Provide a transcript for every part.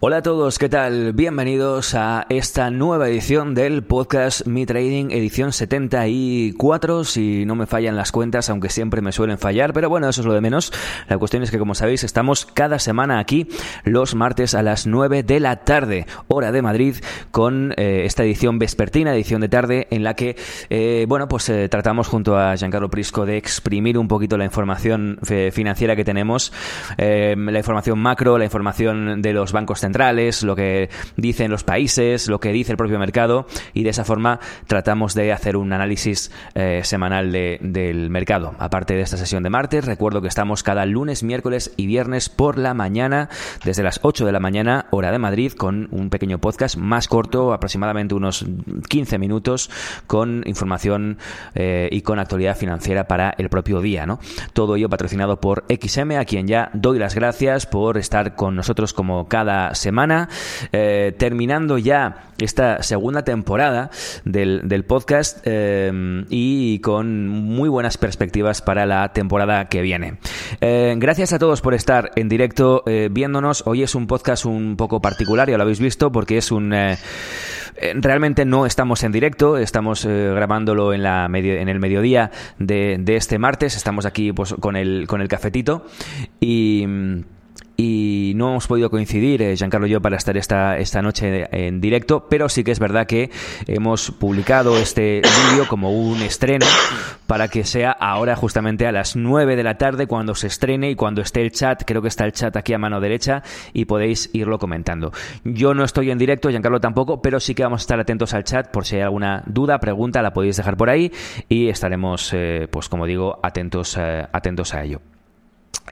Hola a todos, ¿qué tal? Bienvenidos a esta nueva edición del podcast Mi Trading, edición 74, si no me fallan las cuentas, aunque siempre me suelen fallar, pero bueno, eso es lo de menos. La cuestión es que, como sabéis, estamos cada semana aquí los martes a las 9 de la tarde, hora de Madrid, con eh, esta edición vespertina, edición de tarde, en la que, eh, bueno, pues eh, tratamos junto a Giancarlo Prisco de exprimir un poquito la información financiera que tenemos, la información macro, la información de los bancos centrales, centrales, lo que dicen los países, lo que dice el propio mercado y de esa forma tratamos de hacer un análisis eh, semanal del mercado. Aparte de esta sesión de martes, recuerdo que estamos cada lunes, miércoles y viernes por la mañana, desde las 8 de la mañana, hora de Madrid, con un pequeño podcast más corto, aproximadamente unos 15 minutos, con información eh, y con actualidad financiera para el propio día. ¿no? Todo ello patrocinado por XM, a quien ya doy las gracias por estar con nosotros como cada semana, eh, terminando ya esta segunda temporada del, podcast eh, y con muy buenas perspectivas para la temporada que viene. Eh, gracias a todos por estar en directo viéndonos. Hoy es un podcast un poco particular, ya lo habéis visto, porque es un... Realmente no estamos en directo, estamos grabándolo en, la en el mediodía de, de, este martes, estamos aquí pues, con, el, con el cafetito y y no hemos podido coincidir, eh, Giancarlo y yo, para estar esta, esta noche en directo, pero sí que es verdad que hemos publicado este vídeo como un estreno para que sea ahora justamente a las 9 de la tarde cuando se estrene y cuando esté el chat, creo que está el chat aquí a mano derecha y podéis irlo comentando. Yo no estoy en directo, Giancarlo tampoco, pero sí que vamos a estar atentos al chat por si hay alguna duda, pregunta, la podéis dejar por ahí y estaremos, eh, pues como digo, atentos, eh, atentos a ello.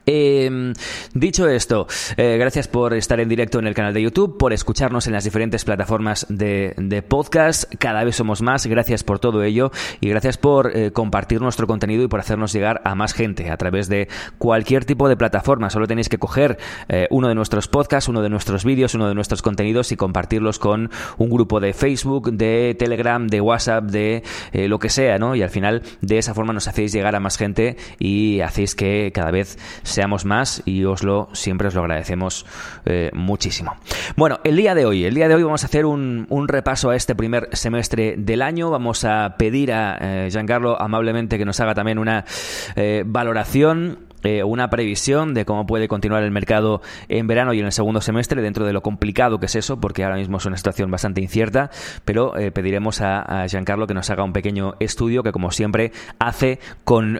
Em, dicho esto, eh, gracias por estar en directo en el canal de YouTube, por escucharnos en las diferentes plataformas de, podcast. Cada vez somos más. Gracias por todo ello y gracias por eh, compartir nuestro contenido y por hacernos llegar a más gente a través de cualquier tipo de plataforma. Solo tenéis que coger eh, uno de nuestros podcasts, uno de nuestros vídeos, uno de nuestros contenidos y compartirlos con un grupo de Facebook, de Telegram, de WhatsApp, de lo que sea, ¿no? Y al final de esa forma nos hacéis llegar a más gente y hacéis que cada vez seamos más y os lo, siempre os lo agradecemos eh, muchísimo. Bueno, el día de hoy, el día de hoy vamos a hacer un, repaso a este primer semestre del año. Vamos a pedir a eh, Giancarlo amablemente que nos haga también una eh, valoración una previsión de cómo puede continuar el mercado en verano y en el segundo semestre, dentro de lo complicado que es eso, porque ahora mismo es una situación bastante incierta, pero pediremos a, Giancarlo que nos haga un pequeño estudio que, como siempre, hace con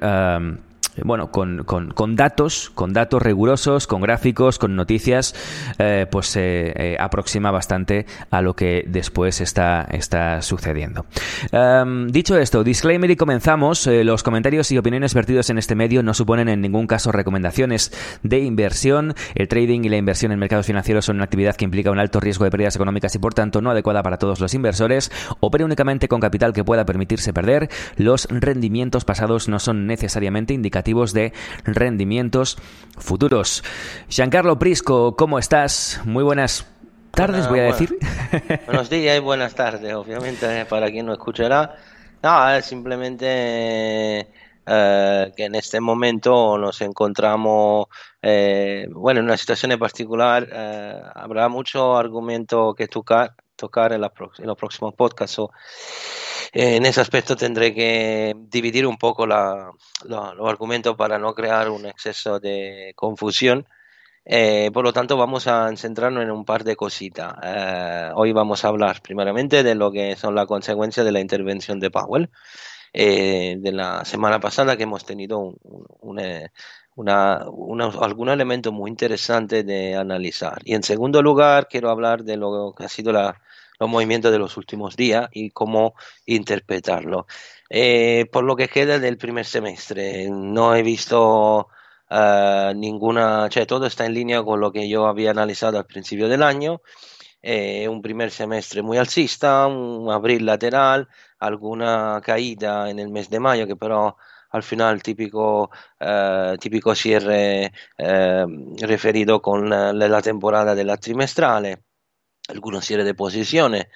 bueno, con, con, datos, con datos rigurosos, con gráficos, con noticias, eh, pues se eh, aproxima bastante a lo que después está, está sucediendo. Em, dicho esto, disclaimer y comenzamos. Eh, los comentarios y opiniones vertidos en este medio no suponen en ningún caso recomendaciones de inversión. El trading y la inversión en mercados financieros son una actividad que implica un alto riesgo de pérdidas económicas y por tanto no adecuada para todos los inversores. Opere únicamente con capital que pueda permitirse perder. Los rendimientos pasados no son necesariamente indicativos de rendimientos futuros. Giancarlo Prisco, ¿cómo estás? Muy buenas tardes, voy a decir. Buenos días y buenas tardes, obviamente, para quien no escuchará. No, simplemente eh, que en este momento nos encontramos, eh, bueno, en una situación en particular, eh, habrá mucho argumento que tocar, tocar en, en los próximos podcasts en ese aspecto tendré que dividir un poco la, los argumentos para no crear un exceso de confusión. Eh, por lo tanto, vamos a centrarnos en un par de cositas. Eh, hoy vamos a hablar primeramente de lo que son las consecuencias de la intervención de Powell eh, de la semana pasada, que hemos tenido un, una, algún elemento muy interesante de analizar. Y en segundo lugar, quiero hablar de lo que ha sido la, los movimientos de los últimos días y cómo interpretarlo. Eh, por lo que queda del primer semestre, no he visto uh, ninguna, todo está en línea con lo que yo había analizado al principio del año. Eh, un primer semestre muy alcista, un abril lateral, alguna caída en el mes de mayo que però al final típico, eh, típico cierre eh, referido con la, temporada de la trimestrale, algunos cierre de posiciones.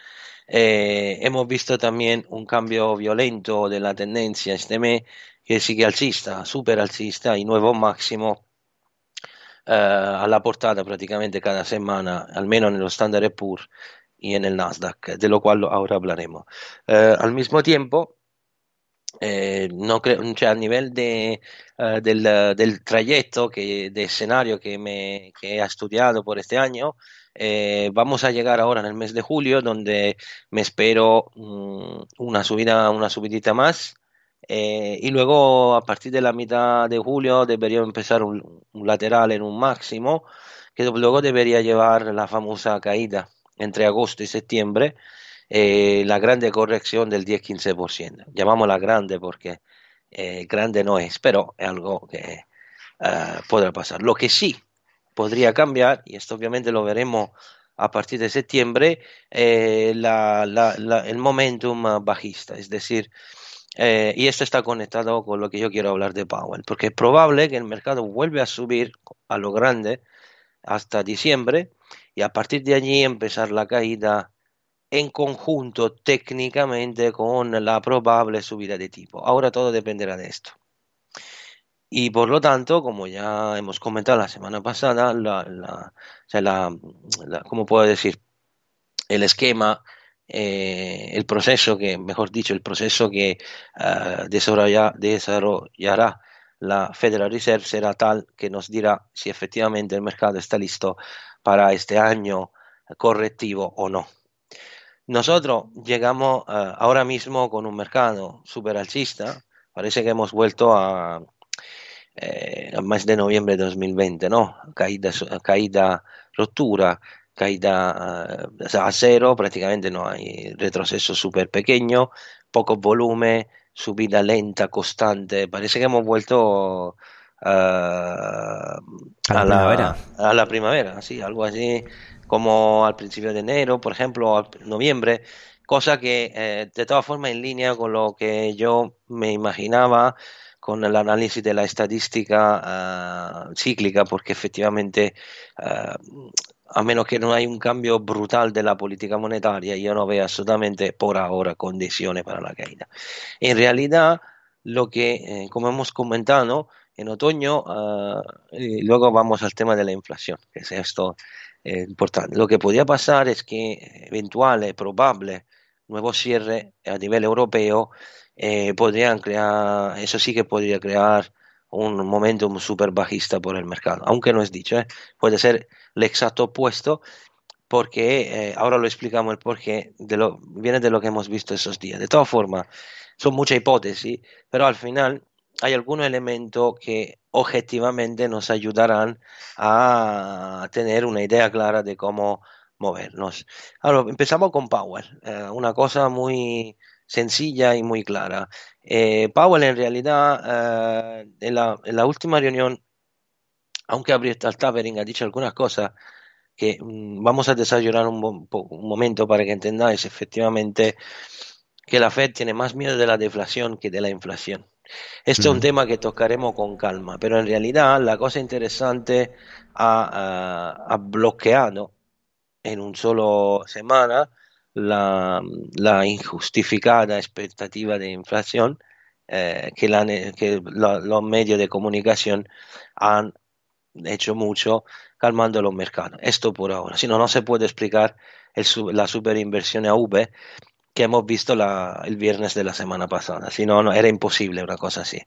Eh, hemos visto también un cambio violento de la tendencia este mes que sigue alcista, super alcista y nuevo máximo eh, a la portada prácticamente cada semana, al menos en los Standard Poor's y en el Nasdaq, de lo cual ahora hablaremos. Eh, al mismo tiempo, eh, no creo, cioè a nivel de, uh, del, del, trayecto, que, de escenario que, me, que he estudiado por este año, eh, vamos a llegar ahora en el mes de julio, donde me espero um, una subida, una subidita más. Eh, y luego a partir de la mitad de julio debería empezar un lateral en un máximo, que luego debería llevar la famosa caída entre agosto y septiembre, eh, la grande corrección del 10-15%. Llamámosla grande porque eh, grande no es, pero es algo que uh, podrá pasar. Lo que sí podría cambiar, y esto obviamente lo veremos a partir de septiembre, eh, la, la, la, el momentum bajista, es decir, eh, y esto está conectado con lo que yo quiero hablar de Powell, porque es probable que el mercado vuelva a subir a lo grande hasta diciembre y a partir de allí empezar la caída en conjunto técnicamente con la probable subida de tipo. Ahora todo dependerá de esto. Y por lo tanto, como ya hemos comentado la semana pasada, la, ¿cómo puedo decir? El esquema, eh, el proceso que, mejor dicho, el proceso que desarrolla, desarrollará la Federal Reserve será tal que nos dirá si efectivamente el mercado está listo para este año correctivo o no. Nosotros llegamos uh, ahora mismo con un mercado super alcista, parece que hemos vuelto a, eh, al mes de noviembre de 2020, ¿no? Caída, caída ruptura, caída uh, a cero, prácticamente no hay retroceso súper pequeño, poco volumen, subida lenta, constante, parece que hemos vuelto uh, a, la a, primavera. A la primavera, sí, algo así como al principio de enero, por ejemplo, o noviembre, cosa que eh, de todas formas en línea con lo que yo me imaginaba con el análisis de la estadística uh, cíclica, porque efectivamente, uh, a menos que no hay un cambio brutal de la política monetaria, yo no veo absolutamente por ahora condiciones para la caída. En realidad, lo que, eh, como hemos comentado, en otoño, uh, y luego vamos al tema de la inflación, que es esto eh, importante. Lo que podría pasar es que eventuales, probable, nuevo cierre a nivel europeo eh, crear, eso sí que podría crear un momentum super bajista por el mercado, aunque no es dicho, ¿eh? puede ser el exacto opuesto, porque eh, ahora lo explicamos el porqué, de viene de lo que hemos visto esos días. De todas formas, son muchas hipótesis, pero al final hay algunos elementos que objetivamente nos ayudarán a tener una idea clara de cómo movernos. Ahora, empezamos con Powell, eh, una cosa muy sencilla y muy clara. Eh, Powell en realidad, eh, en, la, última reunión, aunque Abrieta Tavering ha dicho algunas cosas que mm, vamos a desarrollar un, un momento para que entendáis efectivamente que la Fed tiene más miedo de la deflación que de la inflación. Este mm. es un tema que tocaremos con calma, pero en realidad la cosa interesante ha, ha, ha bloqueado en un solo semana la, la injustificada expectativa de inflación eh, que, la, que la, los medios de comunicación han hecho mucho calmando los mercados. Esto por ahora. Si no, no se puede explicar el, la superinversión a V que hemos visto la, el viernes de la semana pasada. Si no, no, era imposible una cosa así.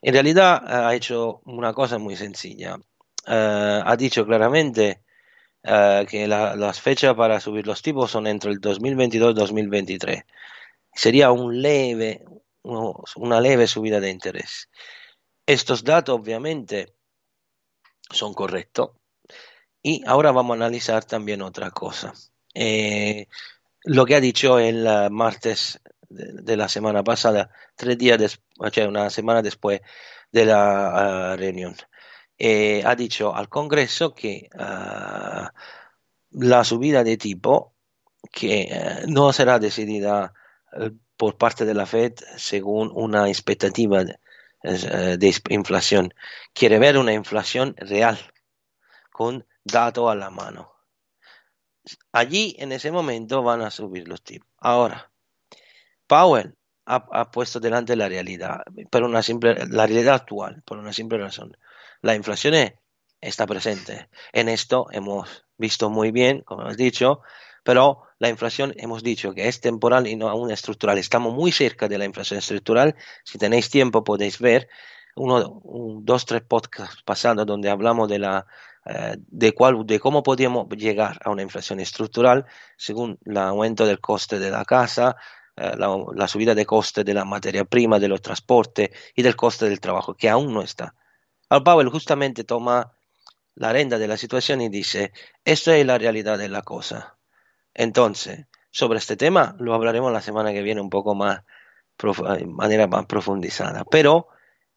En realidad eh, ha hecho una cosa muy sencilla. Uh, ha dicho claramente uh, que la, las fechas para subir los tipos son entre el 2022 y 2023. Sería un leve, una leve subida de interés. Estos datos obviamente son correctos. Y ahora vamos a analizar también otra cosa. Lo que ha dicho el martes de, la semana pasada, tres días después, una semana después de la reunión. ha dicho al Congreso que la subida de tipo que no será decidida por parte de la Fed según una expectativa de, de inflación. Quiere ver una inflación real, con dato a la mano. Allí, en ese momento, van a subir los tipos. Ahora, Powell ha, puesto delante la realidad, pero una simple, la realidad actual, por una simple razón. La inflación está presente. En esto hemos visto muy bien, como hemos dicho, pero la inflación hemos dicho que es temporal y no aún estructural. Estamos muy cerca de la inflación estructural. Si tenéis tiempo podéis ver uno, dos, tres podcasts pasados donde hablamos de la eh, de, cuál, de cómo podríamos llegar a una inflación estructural según el aumento del coste de la casa, eh, la, subida de coste de la materia prima, de los transportes y del coste del trabajo, que aún no está. Al Powell justamente toma la renda de la situación y dice, esto es la realidad de la cosa. Entonces, sobre este tema lo hablaremos la semana que viene un poco más, de manera más profundizada. Pero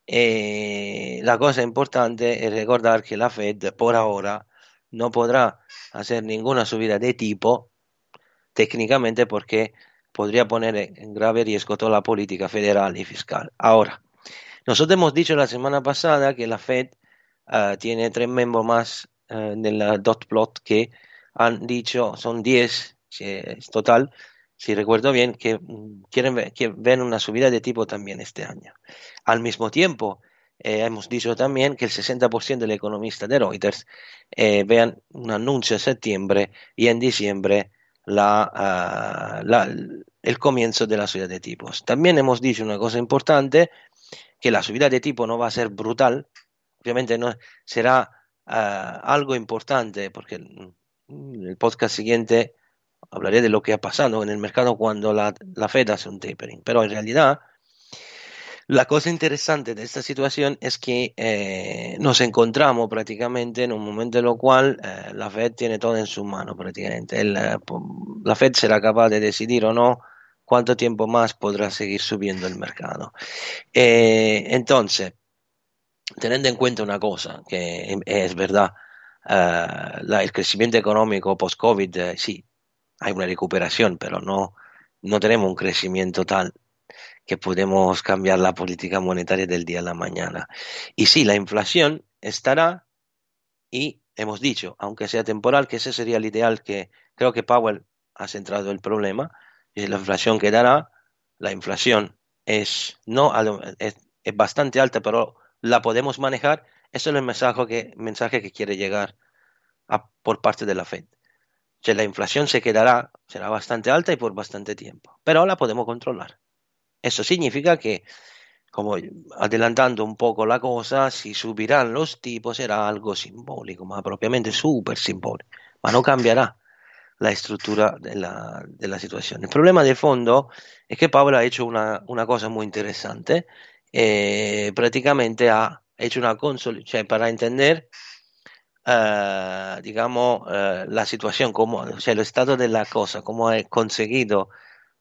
eh, la cosa importante es recordar que la Fed por ahora no podrá hacer ninguna subida de tipo técnicamente porque podría poner en grave riesgo toda la política federal y fiscal. Ahora, nosotros hemos dicho la semana pasada que la Fed ah, tiene tres miembros más uh, en la dot plot que han dicho, son 10 total, si recuerdo bien, que mm, quieren que ven una subida de tipo también este año. Al mismo tiempo, eh, hemos dicho también que el 60% del economista de Reuters eh, vean un anuncio en septiembre y en diciembre ah, el comienzo de la subida de tipos. También hemos dicho una cosa importante, que la subida de tipo no va a ser brutal, obviamente no será ah, algo importante, porque el podcast siguiente hablaré de lo que ha pasado en el mercado cuando la, la Fed hace un tapering. Pero en realidad, la cosa interesante de esta situación es que eh, nos encontramos prácticamente en un momento en el cual eh, la Fed tiene todo en su mano prácticamente. Eh, la Fed será capaz de decidir o no cuánto tiempo más podrá seguir subiendo el mercado. entonces, teniendo en cuenta una cosa, que es verdad, el crecimiento económico post-COVID, sí, hay una recuperación, pero no, no tenemos un crecimiento tal que podemos cambiar la política monetaria del día a la mañana. Y sí, la inflación estará y hemos dicho, aunque sea temporal, que ese sería el ideal que creo que Powell ha centrado el problema, y la inflación quedará, la inflación es, no, es, es bastante alta, pero la podemos manejar, eso es el mensaje que, mensaje que quiere llegar a, por parte de la Fed la inflación se quedará, será bastante alta y por bastante tiempo, pero la podemos controlar. Eso significa que, como adelantando un poco la cosa, si subirán los tipos será algo simbólico, más propiamente súper simbólico, pero no cambiará la estructura de la, de la, situación. El problema de fondo es que Pablo ha hecho una, una cosa muy interesante, eh, prácticamente ha hecho una consolidación, para entender eh, digamos, eh, la situación, como, o sea, el estado de la cosa, cómo ha conseguido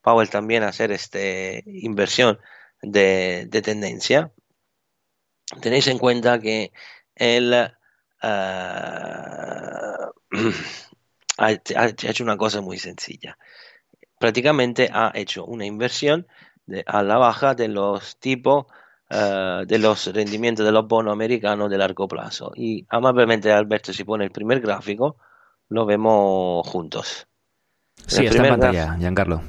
Powell también hacer esta inversión de, tendencia. Tenéis en cuenta que él eh, ha, hecho una cosa muy sencilla. Prácticamente ha hecho una inversión a la baja de los tipos eh, de los rendimientos de los bonos americanos de largo plazo. Y amablemente Alberto, si pone el primer gráfico, lo vemos juntos. Sí, está en pantalla, Giancarlo.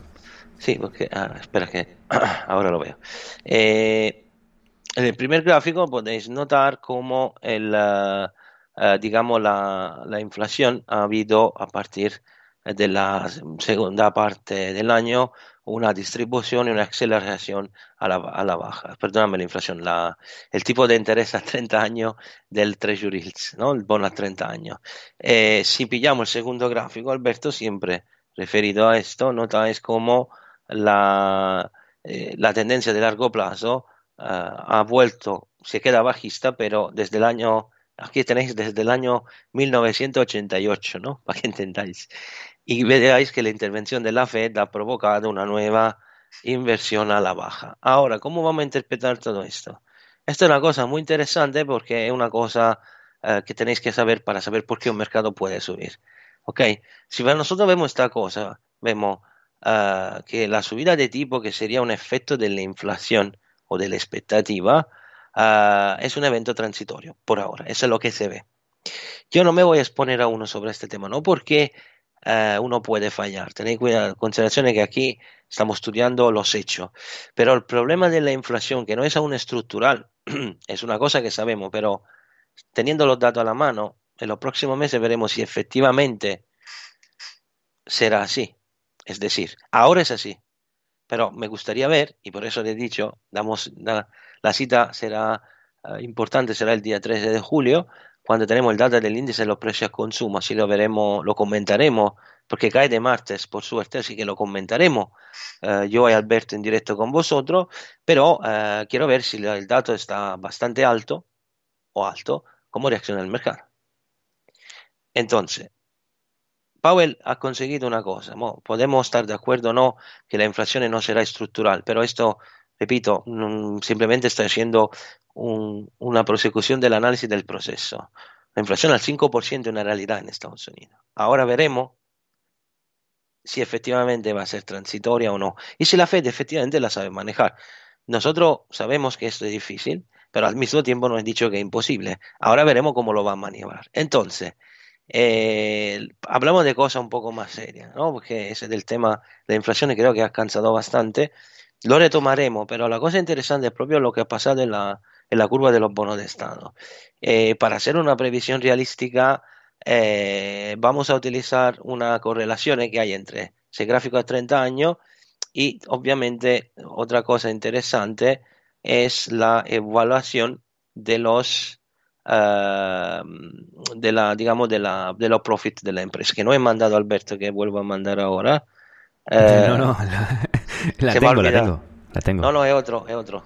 Sí, porque, ah, espera que ahora lo veo. Eh, en el primer gráfico podéis notar cómo el, eh, digamos la, la, inflación ha habido a partir de la segunda parte del año una distribución y una aceleración a la, a la baja. Perdóname la inflación, la, el tipo de interés a 30 años del Treasury Hills, ¿no? el bono a 30 años. Eh, si pillamos el segundo gráfico, Alberto, siempre referido a esto, notáis como la, eh, la tendencia de largo plazo uh, ha vuelto, se queda bajista, pero desde el año aquí tenéis desde el año 1988, ¿no? Para que entendáis y veáis que la intervención de la Fed ha provocado una nueva inversión a la baja. Ahora, ¿cómo vamos a interpretar todo esto? Esto es una cosa muy interesante porque es una cosa eh, que tenéis que saber para saber por qué un mercado puede subir. ¿Ok? Si nosotros vemos esta cosa, vemos uh, que la subida de tipo, que sería un efecto de la inflación o de la expectativa, uh, es un evento transitorio por ahora. Eso es lo que se ve. Yo no me voy a exponer a uno sobre este tema, no porque uh, uno puede fallar. Tenéis cuidado, consideración que aquí estamos estudiando los hechos. Pero el problema de la inflación, que no es aún estructural, es una cosa que sabemos, pero teniendo los datos a la mano, en los próximos meses veremos si efectivamente será así. Es decir, ahora es así, pero me gustaría ver, y por eso le he dicho, damos la, cita será uh, importante, será el día 13 de julio, cuando tenemos el dato del índice de los precios al consumo, así lo veremos, lo comentaremos, porque cae de martes, por suerte, así que lo comentaremos uh, yo y Alberto en directo con vosotros, pero uh, quiero ver si el dato está bastante alto o alto, cómo reacciona el mercado. Entonces, Powell ha conseguido una cosa, podemos estar de acuerdo o no que la inflación no será estructural, pero esto, repito, simplemente está haciendo una prosecución del análisis del proceso. La inflación al 5% es una realidad en Estados Unidos. Ahora veremos si efectivamente va a ser transitoria o no. Y si la Fed efectivamente la sabe manejar. Nosotros sabemos que esto es difícil, pero al mismo tiempo nos han dicho que es imposible. Ahora veremos cómo lo va a manejar. Entonces, eh, hablamos de cosas un poco más serias, ¿no? Porque ese del tema de la inflación creo que ha cansado bastante. Lo retomaremos, pero la cosa interesante es propio lo que ha pasado en la, en la curva de los bonos de Estado. Eh, para hacer una previsión realística, eh, vamos a utilizar una correlación que hay entre ese gráfico de 30 años y obviamente otra cosa interesante es la evaluación de los uh, de la, digamos, de, la, de los profits de la empresa, que no he mandado a Alberto, que vuelvo a mandar ahora. Uh, no, no, la, la tengo, la tengo, la tengo. No, no, es otro, es otro.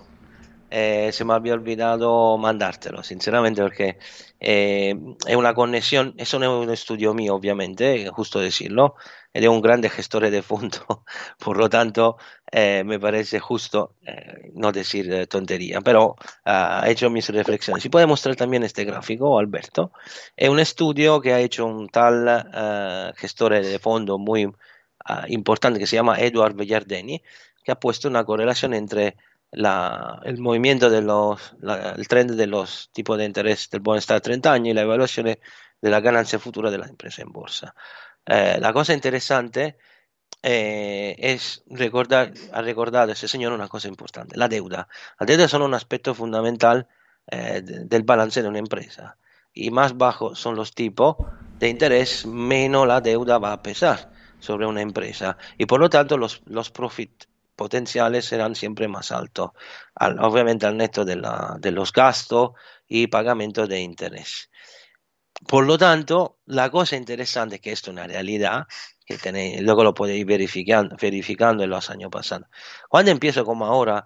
Eh, se me había olvidado mandártelo, sinceramente, porque eh, es una conexión, eso no es un estudio mío, obviamente, es justo decirlo, es de un grande gestor de fondo, por lo tanto, eh, me parece justo eh, no decir eh, tontería, pero ha hecho mis reflexiones. Si puede mostrar también este gráfico, Alberto, es un estudio que ha hecho un tal gestor de fondo muy importante que se llama Edward Bellardeni, que ha puesto una correlación entre la, el movimiento de los, la, el trend de los tipos de interés del bienestar a 30 años y la evaluación de la ganancia futura de la empresa en bolsa. Eh, la cosa interesante eh, es recordar, ha recordado ese señor una cosa importante, la deuda. La deuda es un aspecto fundamental eh, del balance de una empresa. Y más bajos son los tipos de interés, menos la deuda va a pesar sobre una empresa. Y por lo tanto los, los profit potenciales serán siempre más altos, obviamente al neto de, la, de los gastos y pagamento de interés. Por lo tanto, la cosa interesante es que esto es una realidad, que tenéis, luego lo podéis verificando, verificando en los años pasados. Cuando empiezo como ahora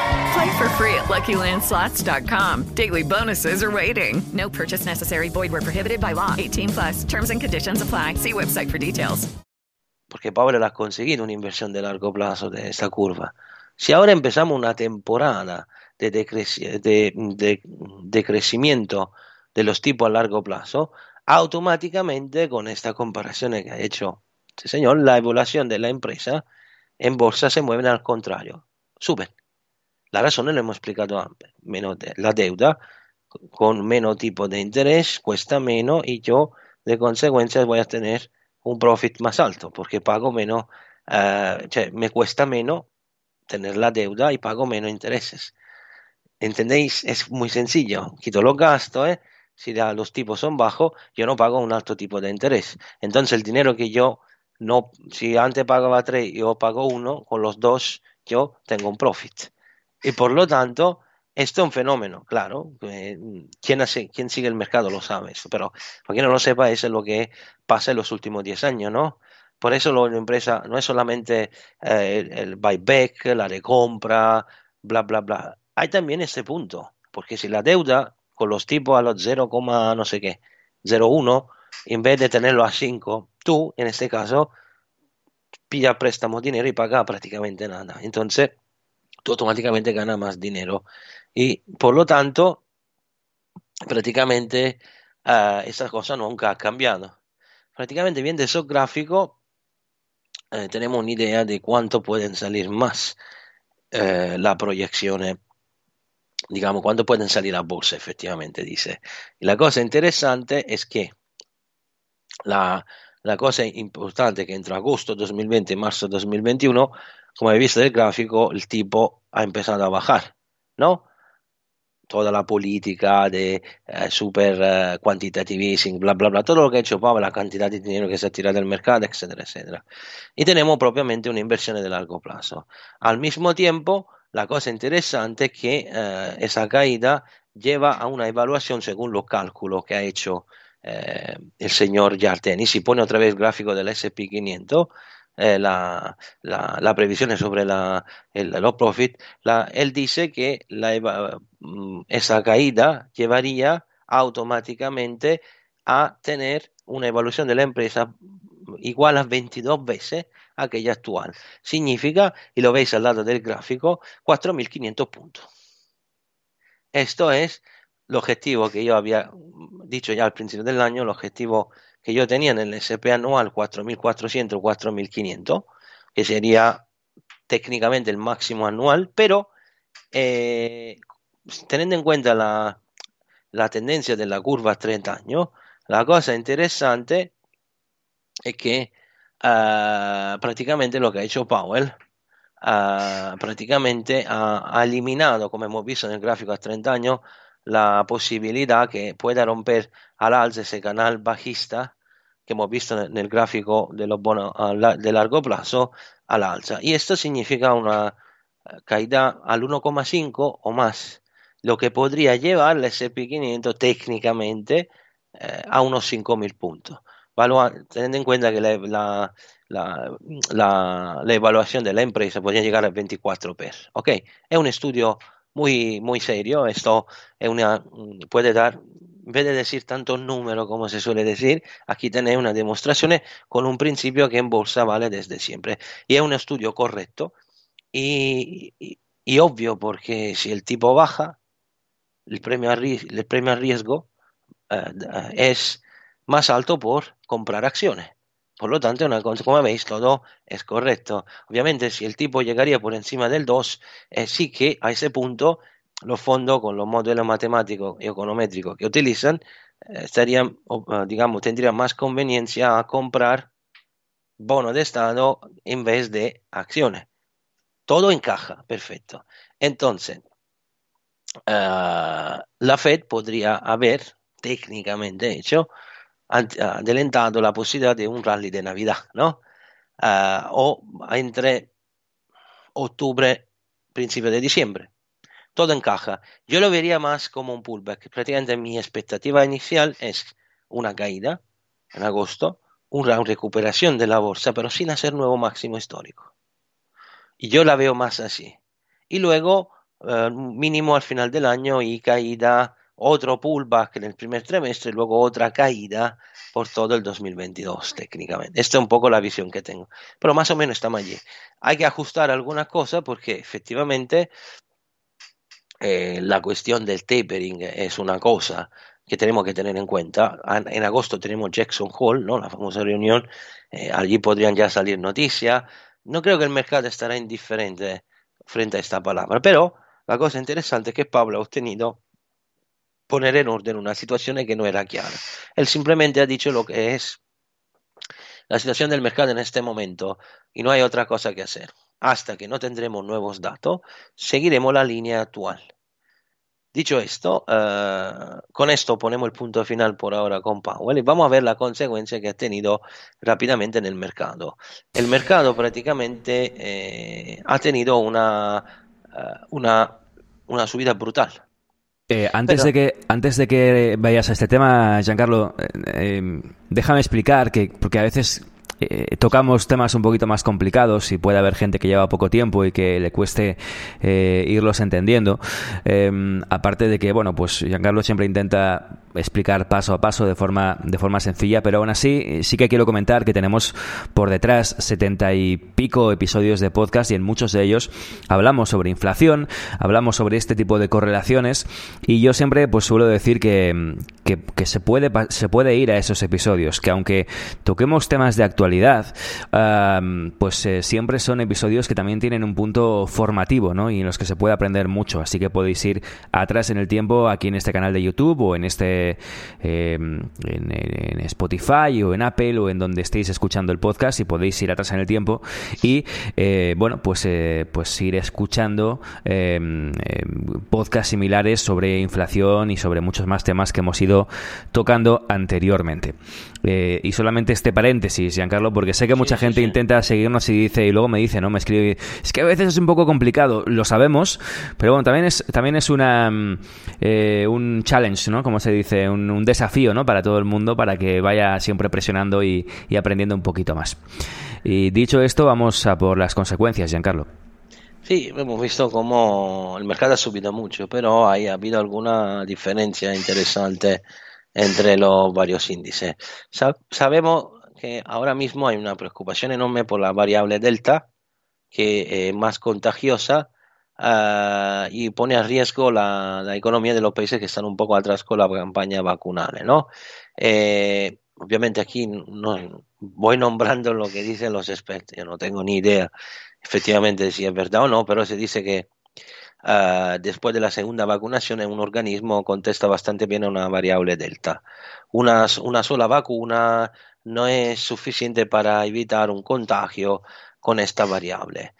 Play for free at LuckyLandSlots.com. Daily bonuses are waiting. No purchase necessary. Void were prohibited by law. 18 plus. Terms and conditions apply. See website for details. Porque ha conseguido una inversión de largo plazo de esta curva. Si ahora empezamos una temporada de, decreci de, de, de crecimiento de los tipos a largo plazo, automáticamente con esta comparación que ha hecho este señor, la evaluación de la empresa en bolsa se mueven al contrario, suben. La explicado antes. Menos de, la deuda con menos tipo de interés cuesta menos y yo de consecuencia voy a tener un profit más alto porque pago menos, eh, me cuesta menos tener la deuda y pago menos intereses. ¿Entendéis? Es muy sencillo. Quito los gastos, ¿eh? si los tipos son bajos, yo no pago un alto tipo de interés. Entonces el dinero que yo no, si antes pagaba 3 yo pago 1, con los dos yo tengo un profit. Y por lo tanto, esto es un fenómeno, claro. Eh, quien, hace, quien sigue el mercado lo sabe, pero para quien no lo sepa, eso es lo que pasa en los últimos 10 años, ¿no? Por eso la empresa no es solamente eh, el, buyback, la recompra, bla, bla, bla. Hay también este punto, porque si la deuda con los tipos a los 0, no sé qué, 0,1, en vez de tenerlo a 5, tú, en este caso, pilla préstamo dinero y paga prácticamente nada. Entonces, tú automáticamente ganas más dinero. Y por lo tanto, prácticamente uh, esa cosa nunca ha cambiado. Prácticamente viendo esos gráficos, eh, tenemos una idea de cuánto pueden salir más eh, la proyección, digamos, cuánto pueden salir a bolsa, efectivamente, dice. La cosa interesante es que la, la cosa importante que entre agosto 2020 y marzo 2021, como habéis visto del gráfico, el tipo ha empezado a bajar, ¿no? Toda la política de eh, super eh, quantitative easing, bla, bla, bla, todo lo que ha hecho Pablo, la cantidad de dinero que se ha tirado del mercado, etcétera, etcétera. Y tenemos propiamente una inversión de largo plazo. Al mismo tiempo, la cosa interesante es que eh, esa caída lleva a una evaluación según los cálculos que ha hecho eh, el señor Yarteni. Si pone otra vez el gráfico del SP500, eh, la, la, la, previsión sobre la, el, los profit, la, él dice que la, mm, esa caída llevaría automáticamente a tener una evaluación de la empresa igual a 22 veces aquella actual. Significa, y lo veis al lado del gráfico, 4.500 puntos. Esto es el objetivo que yo había dicho ya al principio del año, el objetivo que yo tenía en el SP anual 4400 o 4500, que sería técnicamente el máximo anual, pero eh, teniendo en cuenta la, la, tendencia de la curva a 30 años, la cosa interesante es que uh, prácticamente lo que ha hecho Powell uh, prácticamente ha, ha, eliminado, como hemos visto en el gráfico a 30 años, la posibilidad que pueda romper al alza ese canal bajista que hemos visto en el gráfico de los bonos de largo plazo al alza. Y esto significa una eh, caída al 1,5 o más, lo que podría llevar el SP500 técnicamente eh, a unos 5.000 puntos. teniendo en cuenta que la, la, la, la, evaluación de la empresa podría llegar a 24 per. ¿ok? Es un estudio muy, muy serio. Esto es una, puede dar, en vez de decir tantos números como se suele decir, aquí tenéis una demostración con un principio que en bolsa vale desde siempre. Y es un estudio correcto y, y, obvio porque si el tipo baja, el premio a, el premio riesgo eh, es más alto por comprar acciones. Por lo tanto, una como veis, todo es correcto. Obviamente, si el tipo llegaría por encima del 2, eh, sí que a ese punto los fondos con los modelos matemáticos y econométricos que utilizan eh, eh, digamos, tendrían más conveniencia a comprar bonos de Estado en vez de acciones. Todo encaja, perfecto. Entonces, uh, la Fed podría haber técnicamente hecho adelantado la posibilidad de un rally de Navidad, ¿no? Uh, o entre octubre, principio de diciembre. Todo encaja. Yo lo vería más como un pullback. Prácticamente mi expectativa inicial es una caída en agosto, una recuperación de la bolsa, pero sin hacer nuevo máximo histórico. Y yo la veo más así. Y luego, uh, mínimo al final del año y caída otro pullback en el primer trimestre y luego otra caída por todo el 2022 técnicamente. Esta es un poco la visión que tengo, pero más o menos estamos allí. Hay que ajustar alguna cosa porque efectivamente eh, la cuestión del tapering es una cosa que tenemos que tener en cuenta. En agosto tenemos Jackson Hole, ¿no? la famosa reunión, eh, allí podrían ya salir noticias. No creo que el mercado estará indiferente frente a esta palabra, pero la cosa interesante es que Pablo ha obtenido poner en orden una situación que no era clara. Él simplemente ha dicho lo que es la situación del mercado en este momento y no hay otra cosa que hacer. Hasta que no tendremos nuevos datos, seguiremos la línea actual. Dicho esto, eh, con esto ponemos el punto final por ahora con Powell y vamos a ver la consecuencia que ha tenido rápidamente en el mercado. El mercado prácticamente eh, ha tenido una, eh, una, una subida brutal. Eh, antes, Pero- de que, antes de que vayas a este tema, Giancarlo, eh, eh, déjame explicar que, porque a veces eh, tocamos temas un poquito más complicados y puede haber gente que lleva poco tiempo y que le cueste eh, irlos entendiendo. Eh, aparte de que, bueno, pues Giancarlo siempre intenta explicar paso a paso de forma, de forma sencilla, pero aún así eh, sí que quiero comentar que tenemos por detrás setenta y pico episodios de podcast y en muchos de ellos hablamos sobre inflación, hablamos sobre este tipo de correlaciones y yo siempre pues suelo decir que, que, se, puede, se puede ir a esos episodios, que aunque toquemos temas de actualidad, am, pues eh, siempre son episodios que también tienen un punto formativo ¿no? y en los que se puede aprender mucho, así que podéis ir atrás en el tiempo aquí en este canal de YouTube o en este eh, en, Spotify o en Apple o en donde estéis escuchando el podcast y podéis ir atrás en el tiempo y eh, bueno pues eh, pues ir escuchando eh, eh, podcasts similares sobre inflación y sobre muchos más temas que hemos ido tocando anteriormente Eh, y solamente este paréntesis Giancarlo porque sé que mucha sí, gente sí. intenta seguirnos y dice y luego me dice no me escribe es que a veces es un poco complicado lo sabemos pero bueno también es también es una mm, eh, un challenge no como se dice un, un desafío no para todo el mundo para que vaya siempre presionando y, y aprendiendo un poquito más. Y dicho esto vamos a por las consecuencias Giancarlo. Sí, hemos visto cómo el mercado ha subido mucho, pero hay ha habido alguna diferencia interesante entre los varios índices. Sa- sabemos que ahora mismo hay una preocupación enorme por la variable delta, que es más contagiosa ah, y pone a riesgo la, economía de los países que están un poco atrás con la campaña vacunal, ¿no? Eh, obviamente aquí voy nombrando lo que dicen los expertos, yo no tengo ni idea efectivamente si es verdad o no, pero se dice que ah, después de la segunda vacunación un organismo contesta bastante bien a una variable delta. Una, una sola vacuna no es suficiente para evitar un contagio con esta variable.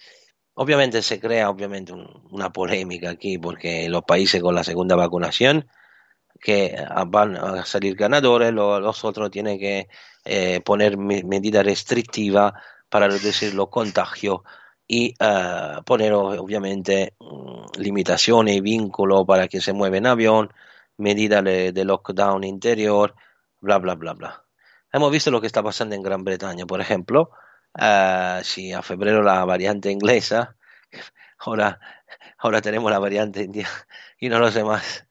Obviamente se crea obviamente un- una polémica aquí porque los países con la segunda vacunación que ah, van a salir ganadores, lo- los otros tienen que eh, poner me- medidas restrictivas para reducir los contagios y ah, poner obviamente limitaciones y vínculos para que se mueva en avión, medidas de, lockdown interior, bla, bla, bla, bla. Hemos visto lo que está pasando en Gran Bretaña, por ejemplo. ah, si a febrero la variante inglesa, ahora, ahora tenemos la variante india y no lo sé más.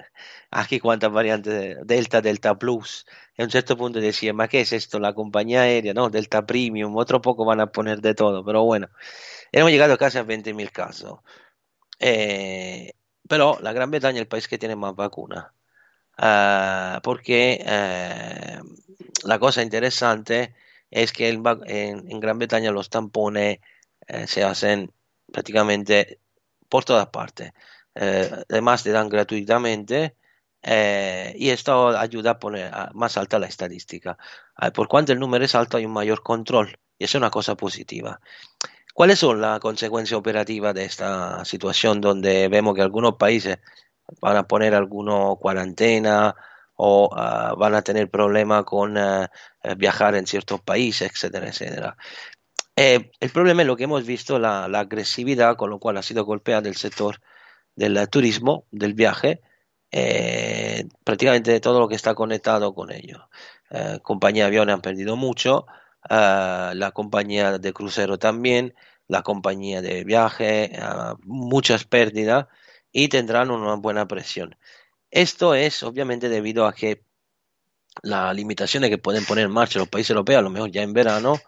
Aquí cuántas variantes, Delta, Delta Plus. A un cierto punto decía, ma ¿qué es esto? La compañía aérea, ¿no? Delta Premium, otro poco van a poner de todo, pero bueno. Hemos llegado casi a 20.000 casos. Eh, pero la Gran Bretaña es el país que tiene más vacunas. Ah, porque eh, la cosa interesante es que en, Gran Bretaña los tampones eh, se hacen prácticamente por todas partes. Eh, además te dan gratuitamente y esto ayuda a poner más alta la estadística. Ah, por cuanto el número es alto hay un mayor control y es una cosa positiva. ¿Cuáles son las consecuencias operativas de esta situación donde vemos que algunos países van a poner alguna cuarentena o ah, van a tener problemas con ah, eh, viajar en ciertos países, etcétera, etcétera? Eh, el problema es lo que hemos visto, la, agresividad con lo cual ha sido golpeado el sector del turismo, del viaje, eh, prácticamente todo lo que está conectado con ello. Eh, compañía de aviones han perdido mucho, ah, la compañía de crucero también, la compañía de viaje, muchas pérdidas y tendrán una buena presión. Esto es obviamente debido a que las limitaciones que pueden poner en marcha los países europeos, a lo mejor ya en verano,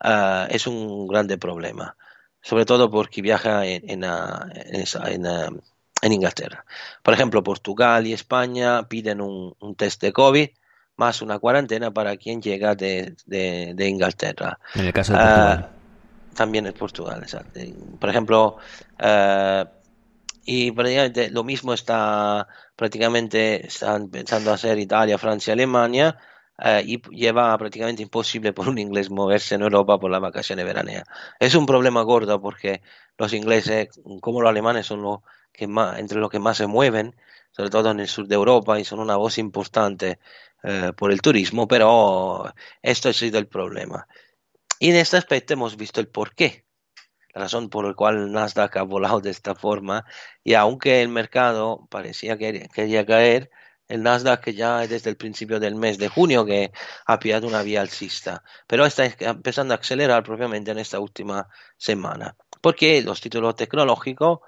ah, es un grande problema. Sobre todo porque viaja en, ah, ah, Inglaterra. Por ejemplo, Portugal y España piden un test de COVID más una cuarentena para quien llega de, de- de Inglaterra. en el caso de Ah, Portugal también en Portugal, exacto. Por ejemplo, eh, y prácticamente lo mismo está prácticamente están pensando hacer Italia, Francia, Alemania eh, y lleva prácticamente imposible por un inglés moverse en Europa por la vacaciones veranea. Es un problema gordo porque los ingleses, como los alemanes, son los que más, entre los que más se mueven, sobre todo en el sur de Europa, y son una voz importante eh, por el turismo, pero esto ha sido el problema. Y en este aspecto hemos visto el porqué la razón por la cual Nasdaq ha volado de esta forma y aunque el mercado parecía que quería caer, el Nasdaq ya desde el principio del mes de junio que ha pillado una vía alcista, pero está empezando a acelerar propiamente en esta última semana, porque los títulos tecnológicos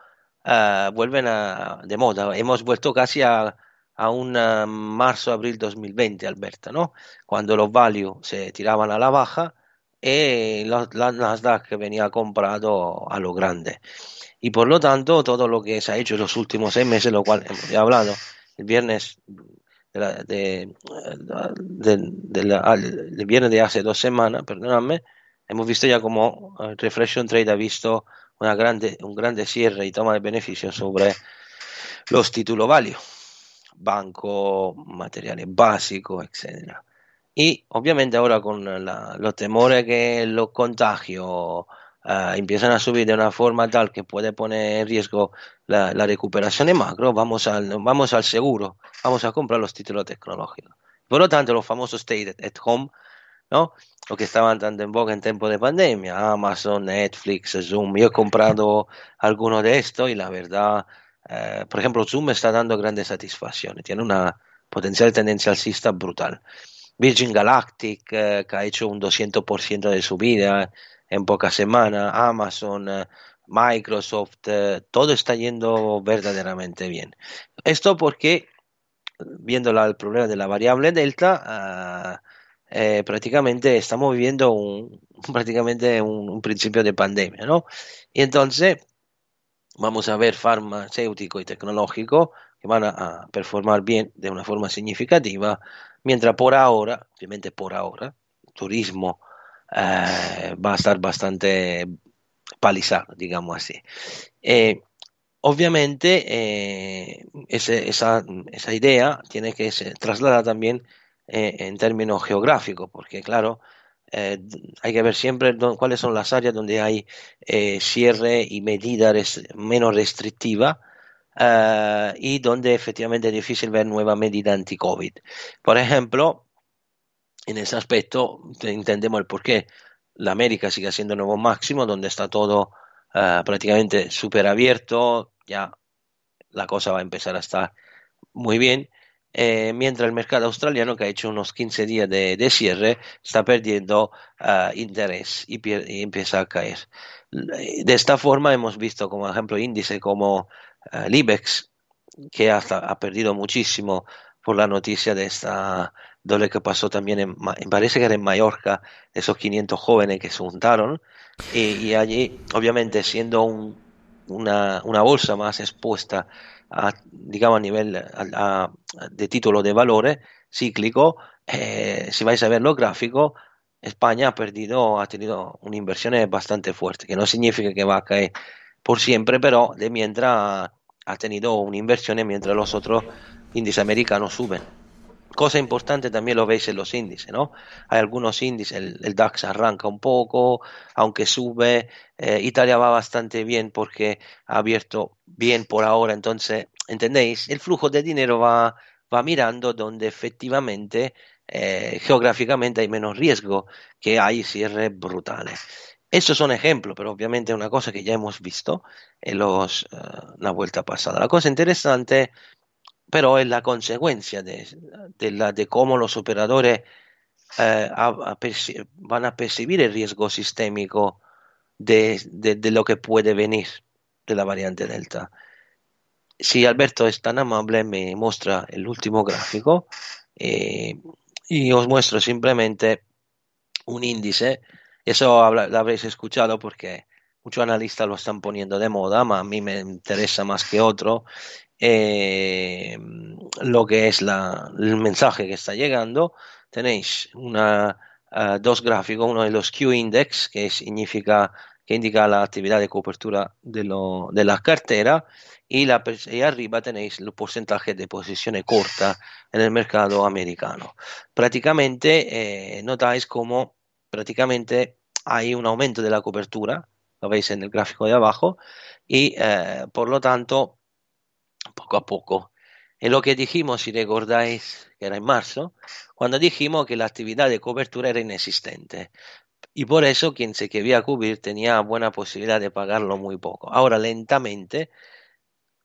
uh, vuelven a, de moda, hemos vuelto casi a, a un marzo-abril 2020, Alberta, ¿no? Cuando los value se tiraban a la baja y la, la Nasdaq venía comprado a lo grande. Y por lo tanto, todo lo que se ha hecho en los últimos seis meses, lo cual hemos hablado el viernes de, la, de, de, de la, el viernes de hace dos semanas, perdóname, hemos visto ya como el Reflection Trade ha visto una grande, un grande cierre y toma de beneficio sobre los títulos value, banco, materiales básicos, etcétera. Y obviamente ahora con la, los temores que los contagios uh, empiezan a subir de una forma tal que puede poner en riesgo la, la, recuperación de macro, vamos al, vamos al seguro, vamos a comprar los títulos tecnológicos. Por lo tanto, los famosos stay at home, ¿no? Lo que estaban tanto en boca en tiempo de pandemia, Amazon, Netflix, Zoom. Yo he comprado algunos de estos y la verdad, eh, por ejemplo, Zoom está dando grandes satisfacciones, tiene una potencial tendencia alcista brutal. Virgin Galactic, eh, que ha hecho un 200% de su vida en pocas semanas, Amazon, eh, Microsoft, eh, todo está yendo verdaderamente bien. Esto porque, viendo el problema de la variable delta, eh, prácticamente estamos viviendo un, prácticamente un, principio de pandemia, ¿no? Y entonces vamos a ver farmacéutico y tecnológico que van a, a performar bien de una forma significativa mientras por ahora, obviamente por ahora, turismo eh, va a estar bastante palizado, digamos así. Eh, obviamente eh, esa, esa, idea tiene que ser trasladada también eh, en términos geográficos, porque claro, hay que ver siempre cuáles son las áreas donde hay cierre y medida res menos restrictiva uh, y donde efectivamente es difícil ver nueva medida anti-COVID. Por ejemplo, en ese aspecto entendemos el por qué la América sigue siendo nuevo máximo, donde está todo uh, prácticamente súper abierto, ya la cosa va a empezar a estar muy bien. Eh, mientras el mercado australiano, que ha hecho unos 15 días de, de cierre, está perdiendo uh, interés y, y, empieza a caer. De esta forma hemos visto como ejemplo índice como uh, que hasta ha perdido muchísimo por la noticia de esta doble que pasó también en parece que era en Mallorca, esos 500 jóvenes que se juntaron, y, y allí, obviamente, siendo un, una, una, bolsa más expuesta a, digamos, a nivel a, a, de título de valores cíclico, eh, si vais a ver los gráficos, España ha perdido, ha tenido una inversión bastante fuerte, que no significa que va a caer por siempre, pero de mientras ha tenido una inversión mientras los otros índices americanos suben. Cosa importante también lo veis en los índices, ¿no? Hay algunos índices, el, el DAX arranca un poco, aunque sube, eh, Italia va bastante bien porque ha abierto bien por ahora, entonces, ¿entendéis? El flujo de dinero va, va mirando donde efectivamente, eh, geográficamente hay menos riesgo, que hay cierres brutales. Estos son ejemplos, pero obviamente es una cosa que ya hemos visto en los, uh, la vuelta pasada. La cosa interesante, pero es la consecuencia de, cómo los operadores a van a percibir el riesgo sistémico de, de, lo que puede venir de la variante Delta. Si Alberto es tan amable, me muestra el último gráfico eh, y os muestro simplemente un índice eso lo habréis escuchado porque muchos analistas lo están poniendo de moda, a mí me interesa más que otro eh, lo que es la, el mensaje que está llegando. Tenéis una, uh, dos gráficos, uno de los Q-Index, que significa que indica la actividad de cobertura de, lo, de la cartera y, arriba tenéis el porcentaje de posiciones corta en el mercado americano. Prácticamente eh, notáis como prácticamente hay un aumento de la cobertura, lo veis en el gráfico de abajo, y eh, por lo tanto, poco a poco. Es lo que dijimos, si recordáis, que era en marzo, cuando dijimos que la actividad de cobertura era inexistente. Y por eso quien se quería cubrir tenía buena posibilidad de pagarlo muy poco. Ahora lentamente,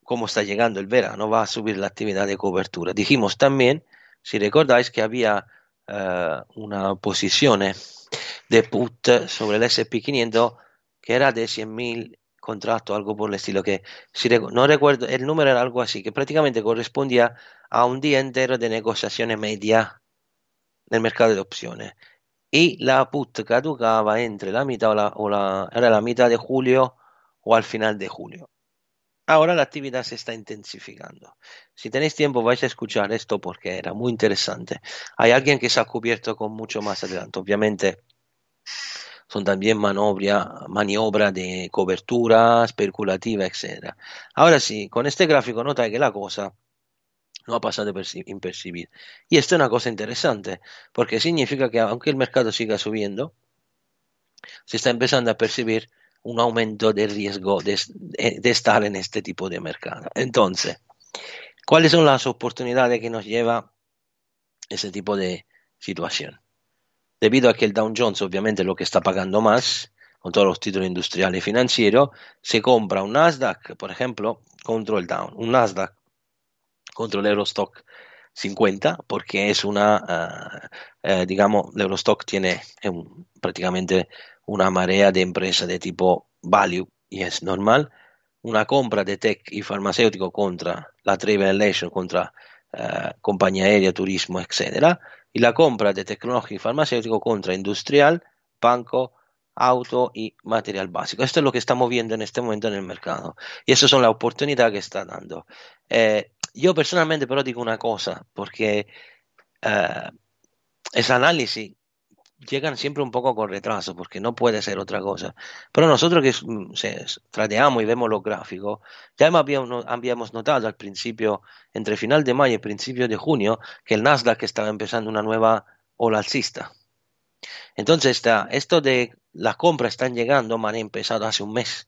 como está llegando el verano, va a subir la actividad de cobertura. Dijimos también, si recordáis, que había uh, una posición de put sobre el SP500 que era de 100.000 contratos, algo por el estilo, que si no recuerdo, el número era algo así, que prácticamente correspondía a un día entero de negociaciones media nel mercato di opzioni y la put caducaba entre la mitad o la, era la mitad de julio o al final de julio. Ahora la actividad se está intensificando. Si tenéis tiempo vais a escuchar esto porque era muy interesante. Hay alguien que se ha cubierto con mucho más adelanto. Obviamente son también maniobra, de cobertura especulativa, etc. Ahora sí, con este gráfico nota que la cosa no ha pasado impercibida. Y esto es una cosa interesante, porque significa que aunque el mercado siga subiendo, se está empezando a percibir un aumento del riesgo de, de, estar en este tipo de mercado. Entonces, ¿cuáles son las oportunidades que nos lleva ese tipo de situación? Debido a que el Dow Jones obviamente es lo que está pagando más, con todos los títulos industriales y financieros, se compra un Nasdaq, por ejemplo, contra el Dow, un Nasdaq contra el Eurostock 50 porque es una, uh, uh, digamos, el Eurostock tiene un, prácticamente una marea de empresas de tipo value y es normal. Una compra de tech y farmacéutico contra la Travel Nation, contra uh, compañía aérea, turismo, etc. Y la compra de tecnológico y farmacéutico contra industrial, banco, auto y material básico. Esto es lo que estamos viendo en este momento en el mercado. Y eso son las oportunidades que está dando. Eh, yo personalmente pero digo una cosa, porque uh, ese análisis llegan siempre un poco con retraso, porque no puede ser otra cosa. Pero nosotros que mm, se, tradeamos y vemos los gráficos, ya habíamos, notado al principio, entre final de mayo y principio de junio, que el Nasdaq estaba empezando una nueva ola alcista. Entonces, está, esto de las compras están llegando, me han empezado hace un mes.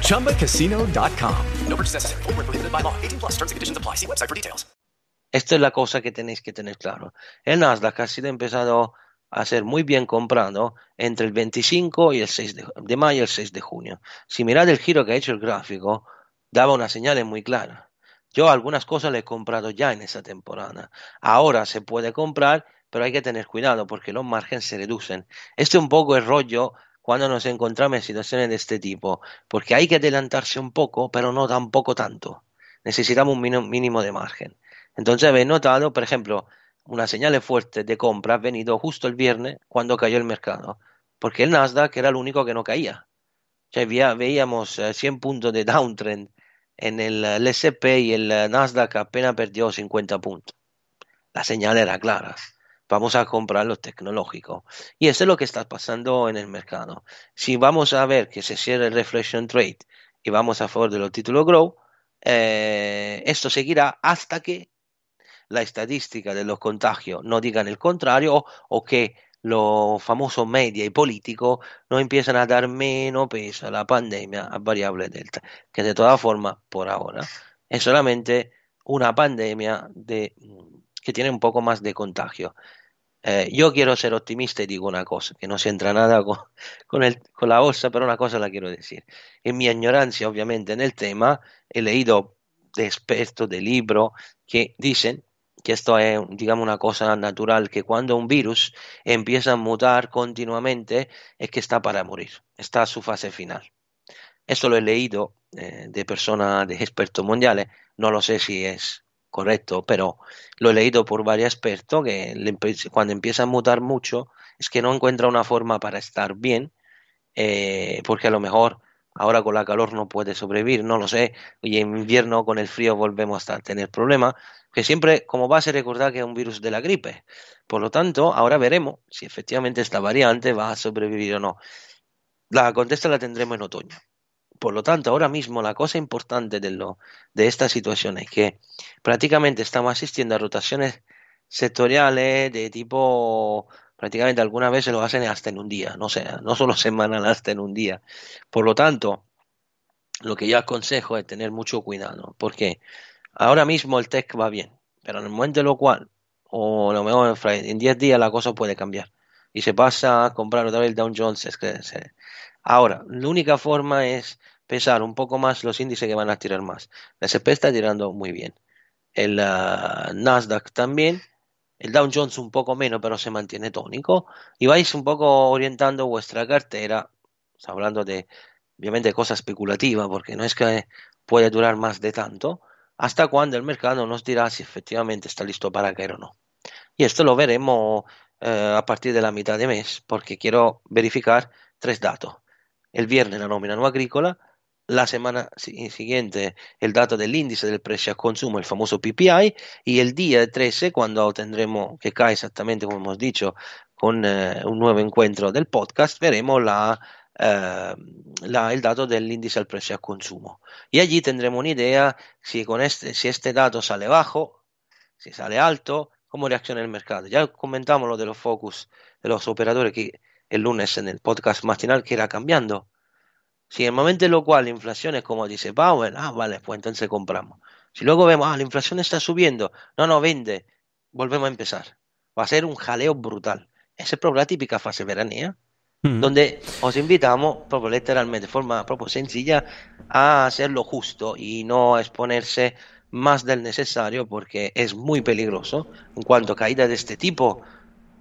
ChumbaCasino.com. No purchase necessary. Full prohibited by law. 18 plus terms and conditions apply. See website for details. Esto es la cosa que tenéis que tener claro. El Nasdaq ha sido empezado a ser muy bien comprado entre el 25 y el 6 de, de mayo y el 6 de junio. Si mirad el giro que ha hecho el gráfico, daba unas señales muy claras. Yo algunas cosas le he comprado ya en esa temporada. Ahora se puede comprar, pero hay que tener cuidado porque los márgenes se reducen. Este es un poco el rollo cuando nos encontramos en situaciones de este tipo, porque hay que adelantarse un poco, pero no tampoco tanto. Necesitamos un mínimo de margen. Entonces habéis notado, por ejemplo, una señal fuerte de compra ha venido justo el viernes cuando cayó el mercado, porque el Nasdaq era el único que no caía. O sea, veíamos 100 puntos de downtrend en el, el SP y el Nasdaq apenas perdió 50 puntos. La señal era clara. Vamos a comprar los tecnológicos. Y eso es lo que está pasando en el mercado. Si vamos a ver que se cierra el Reflection Trade y vamos a favor de los títulos Grow, eh, esto seguirá hasta que la estadística de los contagios no digan el contrario o, que los famosos media y políticos no empiezan a dar menos peso a la pandemia a variable delta, que de todas formas, por ahora, es solamente una pandemia de, que tiene un poco más de contagio. Eh, yo quiero ser optimista y digo una cosa, que no se entra nada con, la bolsa, pero una cosa la quiero decir. En mi ignorancia, obviamente, en el tema, he leído de expertos, de libros, que dicen que esto es, digamos, una cosa natural, que cuando un virus empieza a mutar continuamente es que está para morir, está a su fase final. Esto lo he leído eh, de personas, de expertos mundiales, no lo sé si es correcto, pero lo he leído por varios expertos que cuando empieza a mutar mucho es que no encuentra una forma para estar bien, eh, porque a lo mejor ahora con la calor no puede sobrevivir, no lo sé, y en invierno con el frío volvemos a tener problemas, que siempre como base recordar que es un virus de la gripe. Por lo tanto, ahora veremos si efectivamente esta variante va a sobrevivir o no. La contesta la tendremos en otoño. Por lo tanto, ahora mismo la cosa importante de, lo, de esta situación es que prácticamente estamos asistiendo a rotaciones sectoriales de tipo, prácticamente algunas veces lo hacen hasta en un día, no sé, no solo semanal, hasta en un día. Por lo tanto, lo que yo aconsejo es tener mucho cuidado, porque ahora mismo el tech va bien, pero en el momento en lo cual, o lo mejor en 10 días la cosa puede cambiar y se pasa a comprar otra vez el Dow Jones. Es que Ahora, la única forma es pesar un poco más los índices que van a tirar más. El S&P está tirando muy bien. El uh, Nasdaq también. El Dow Jones un poco menos, pero se mantiene tónico. Y vais un poco orientando vuestra cartera. hablando de, obviamente, cosas especulativas, porque no es que puede durar más de tanto. Hasta cuando el mercado nos dirá si efectivamente está listo para caer o no. Y esto lo veremos eh, a partir de la mitad de mes, porque quiero verificar tres datos. El viernes la nómina no agrícola, la semana siguiente el dato del índice del precio al consumo, el famoso PPI, y el día 13, cuando tendremos, que cae exactamente como hemos dicho, con eh, un nuevo encuentro del podcast, veremos la, eh, la, el dato del índice del precio al consumo. Y allí tendremos una idea si, con este, si este dato sale bajo, si sale alto, cómo reacciona el mercado. Ya comentamos lo de los focus de los operadores que el lunes en el podcast matinal que irá cambiando. Si en el momento en lo cual la inflación es como dice Powell, ah, vale, pues entonces compramos. Si luego vemos, ah, la inflación está subiendo, no, no, vende, volvemos a empezar. Va a ser un jaleo brutal. Esa es la típica fase veranía, mm. donde os invitamos, proprio literalmente, de forma propio sencilla, a hacer lo justo y no exponerse más del necesario porque es muy peligroso en cuanto a caídas de este tipo,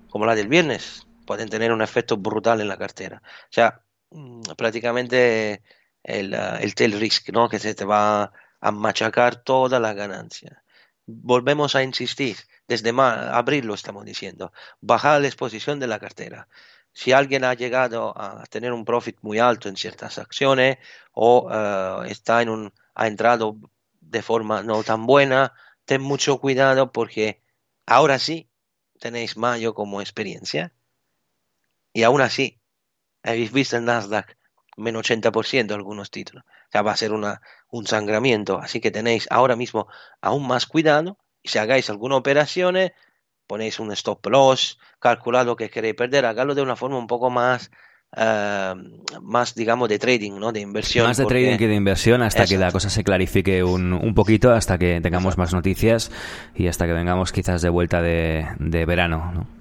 como la del viernes, pueden tener un efecto brutal en la cartera. O sea, mm, prácticamente el, uh, el tail risk, ¿no? Que se te va a machacar toda la ganancia. Volvemos a insistir, desde abril lo estamos diciendo, bajar la exposición de la cartera. Si alguien ha llegado a tener un profit muy alto en ciertas acciones o uh, está en un, ha entrado de forma no tan buena, ten mucho cuidado porque ahora sí tenéis mayo como experiencia y aún así, habéis visto el Nasdaq menos 80% algunos títulos. O sea, va a ser una, un sangramiento. Así que tenéis ahora mismo aún más cuidado. Y si hagáis alguna operación, ponéis un stop loss, calculad lo que queréis perder, hagadlo de una forma un poco más, uh, más digamos, de trading, ¿no? De inversión. Más de trading que de inversión hasta que la cosa se clarifique un, un poquito, hasta que tengamos más noticias y hasta que vengamos quizás de vuelta de, de verano, ¿no?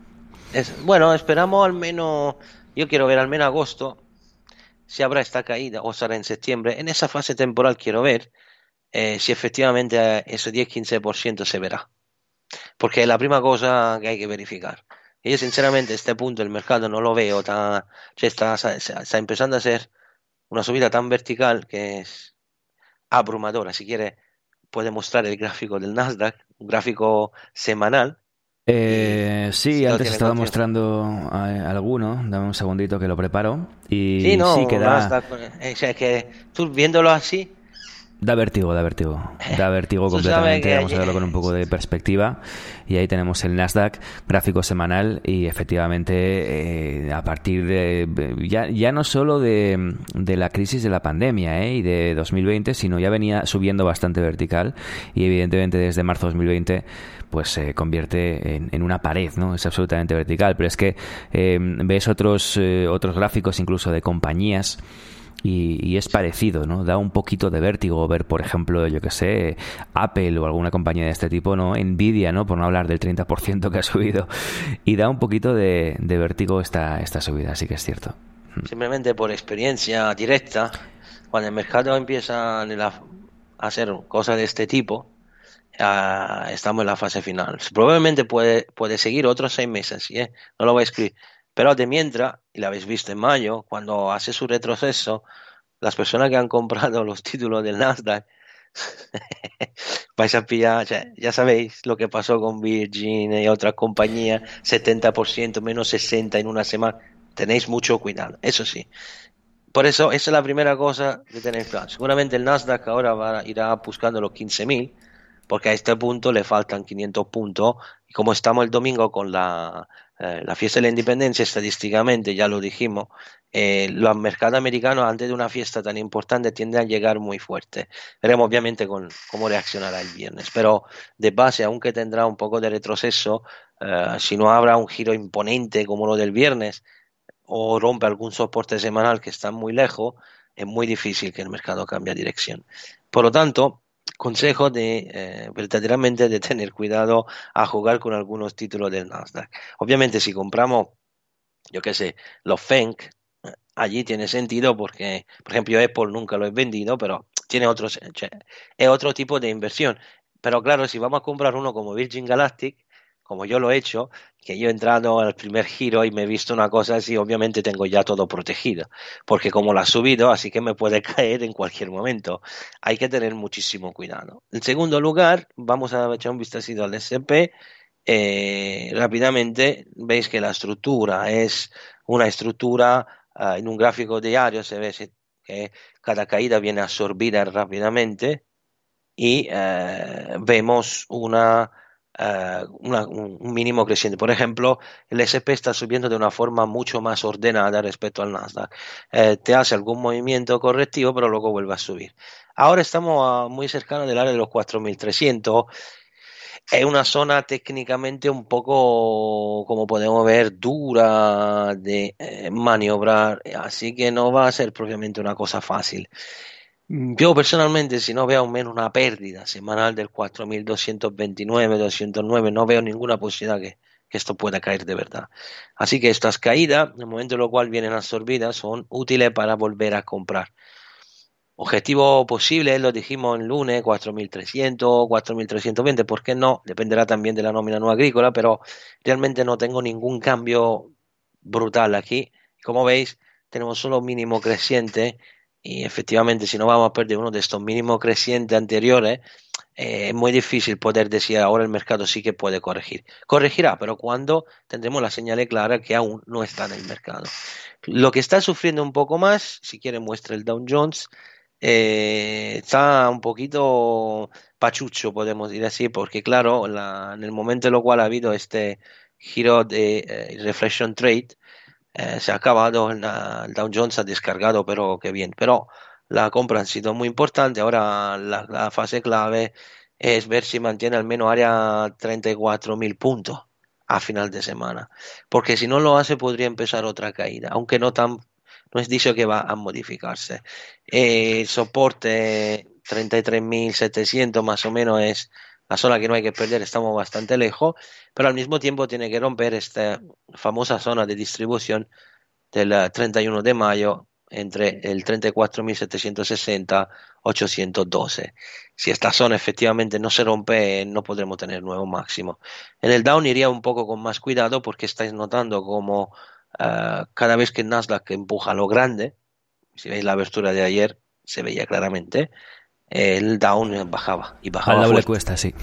Bueno, esperamos al menos, yo quiero ver al menos agosto, si habrá esta caída o será en septiembre. En esa fase temporal quiero ver eh, si efectivamente ese 10-15% se verá. Porque es la primera cosa que hay que verificar. Y yo sinceramente este punto el mercado no lo veo tan... está, está empezando a ser una subida tan vertical que es abrumadora. Si quiere puede mostrar el gráfico del Nasdaq, un gráfico semanal, eh, sí, antes estaba mostrando eh, alguno. Dame un segundito que lo preparo. Y sí, no, sí queda... O sea, que tú viéndolo así, Da vértigo, da vértigo. Da vértigo completamente. Vamos a verlo con un poco de perspectiva. Y ahí tenemos el Nasdaq, gráfico semanal, y efectivamente, eh, a partir de. Ya, ya no solo de, de la crisis de la pandemia eh, y de 2020, sino ya venía subiendo bastante vertical. Y evidentemente, desde marzo de 2020, pues se convierte en, en, una pared, ¿no? Es absolutamente vertical. Pero es que eh, ves otros, otros gráficos, incluso de compañías y, y, es parecido, ¿no? Da un poquito de vértigo ver, por ejemplo, yo que sé, Apple o alguna compañía de este tipo, ¿no? Nvidia, ¿no? Por no hablar del 30% que ha subido. Y da un poquito de, de vértigo esta, esta subida, así que es cierto. Simplemente por experiencia directa, cuando el mercado empieza a hacer cosas de este tipo, estamos en la fase final. Probablemente puede, puede seguir otros seis meses, ¿eh? no lo voy a escribir. Pero de mientras, y lo habéis visto en mayo, cuando hace su retroceso, las personas que han comprado los títulos del Nasdaq, vais a pillar, ya, sabéis lo que pasó con Virgin y otras compañías, 70%, menos 60% en una semana. Tenéis mucho cuidado, eso sí. Por eso, esa es la primera cosa que tenéis claro. Seguramente el Nasdaq ahora va, irá buscando los 15.000, porque a este punto le faltan 500 puntos. Y como estamos el domingo con la, eh, la fiesta de la independencia, estadísticamente, ya lo dijimos, eh, los mercados americanos antes de una fiesta tan importante tienden a llegar muy fuerte. Veremos obviamente cómo reaccionará el viernes, pero de base, aunque tendrá un poco de retroceso, eh, si no habrá un giro imponente como lo del viernes, o rompe algún soporte semanal que está muy lejos, es muy difícil que el mercado cambie dirección. Por lo tanto, consejo de eh, verdaderamente de tener cuidado a jugar con algunos títulos del Nasdaq. Obviamente, si compramos, yo qué sé, los FENC, allí tiene sentido porque, por ejemplo, Apple nunca lo he vendido, pero tiene otros, es otro tipo de inversión. Pero claro, si vamos a comprar uno como Virgin Galactic, como yo lo he hecho, que yo he entrado al primer giro y me he visto una cosa así, obviamente tengo ya todo protegido, porque como lo ha subido, así que me puede caer en cualquier momento. Hay que tener muchísimo cuidado. En segundo lugar, vamos a echar un vistazo al SP. Eh, rápidamente veis que la estructura es una estructura uh, en un gráfico diario, se ve que cada caída viene absorbida rápidamente y uh, vemos una Una, un mínimo creciente. Por ejemplo, el SP está subiendo de una forma mucho más ordenada respecto al Nasdaq. Eh, te hace algún movimiento correctivo, pero luego vuelve a subir. Ahora estamos muy cercanos del área de los 4.300. Es una zona técnicamente un poco, como podemos ver, dura de eh, maniobrar, así que no va a ser propiamente una cosa fácil. Yo personalmente, si no veo menos una pérdida semanal del 4.229, 209, no veo ninguna posibilidad que, que, esto pueda caer de verdad. Así que estas caídas, en el momento en el cual vienen absorbidas, son útiles para volver a comprar. Objetivo posible, lo dijimos el lunes, 4.300, 4.320, ¿por qué no? Dependerá también de la nómina no agrícola, pero realmente no tengo ningún cambio brutal aquí. Como veis, tenemos solo mínimo creciente y efectivamente si no vamos a perder uno de estos mínimos crecientes anteriores, eh, es muy difícil poder decir ahora el mercado sí que puede corregir. Corregirá, pero cuando tendremos la señal clara que aún no está en el mercado. Lo que está sufriendo un poco más, si quiere muestra el Dow Jones, eh, está un poquito pachucho, podemos decir así, porque claro, la, en el momento en el cual ha habido este giro de eh, reflection trade, eh, se ha acabado, el Dow Jones ha descargado, pero qué bien. Pero la compra ha sido muy importante. Ahora la, la fase clave es ver si mantiene al menos área 34.000 puntos a final de semana. Porque si no lo hace, podría empezar otra caída, aunque no tan. No es dicho que va a modificarse. Eh, el soporte 33.700 más o menos es la zona que no hay que perder, estamos bastante lejos, pero al mismo tiempo tiene que romper esta famosa zona de distribución del 31 de mayo entre el 34.760 812. Si esta zona efectivamente no se rompe, no podremos tener nuevo máximo. En el down iría un poco con más cuidado porque estáis notando como uh, cada vez que Nasdaq empuja lo grande, si veis la abertura de ayer, se veía claramente, el down bajaba y bajaba. Al doble cuesta, sí.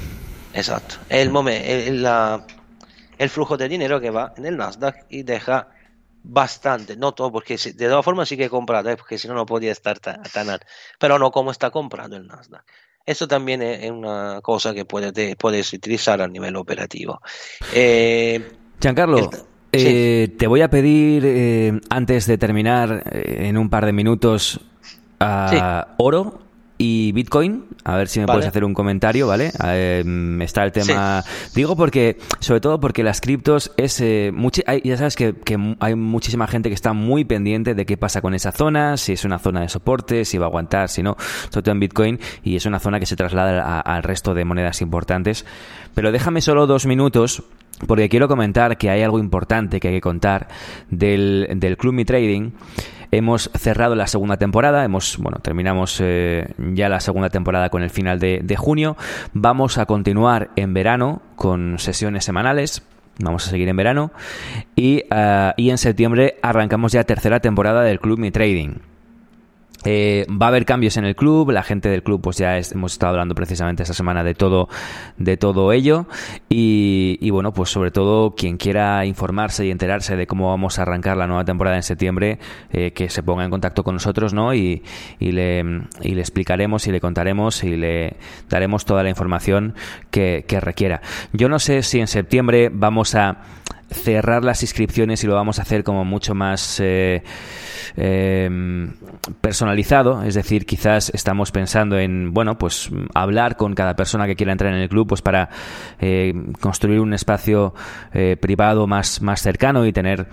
Exacto. El, el, la, el flujo de dinero que va en el Nasdaq y deja bastante, no todo, porque de todas formas sí que he comprado, ¿eh? porque si no, no podía estar tan, tan alto, pero no como está comprando el Nasdaq. Eso también es una cosa que puedes, puedes utilizar a nivel operativo. Eh, Giancarlo, el, eh, sí. te voy a pedir, eh, antes de terminar, en un par de minutos, a sí. oro y Bitcoin. A ver si me Vale. puedes hacer un comentario, ¿vale? Eh, está el tema. Digo porque, sobre todo porque las criptos es. eh, hay- ya sabes que, hay muchísima gente que está muy pendiente de qué pasa con esa zona, si es una zona de soporte, si va a aguantar, si no. Sobre todo en Bitcoin. Y es una zona que se traslada al resto de monedas importantes. Pero déjame solo dos minutos. Porque quiero comentar que hay algo importante que hay que contar del, del Club Mi Trading. Hemos cerrado la segunda temporada, hemos, bueno, terminamos eh, ya la segunda temporada con el final de, junio. Vamos a continuar en verano con sesiones semanales. Vamos a seguir en verano. Y, ah, y en septiembre arrancamos ya tercera temporada del Club Mi Trading. Eh, va a haber cambios en el club, la gente del club pues ya hemos estado hablando precisamente esta semana de todo, de todo ello y, y, bueno pues sobre todo quien quiera informarse y enterarse de cómo vamos a arrancar la nueva temporada en septiembre eh, que se ponga en contacto con nosotros ¿no? y, le, explicaremos y le contaremos y le daremos toda la información que, requiera. Yo no sé si en septiembre vamos a cerrar las inscripciones y lo vamos a hacer como mucho más eh, eh, personalizado, es decir, quizás estamos pensando en, bueno, pues hablar con cada persona que quiera entrar en el club, pues para eh, construir un espacio eh, privado más, más cercano y tener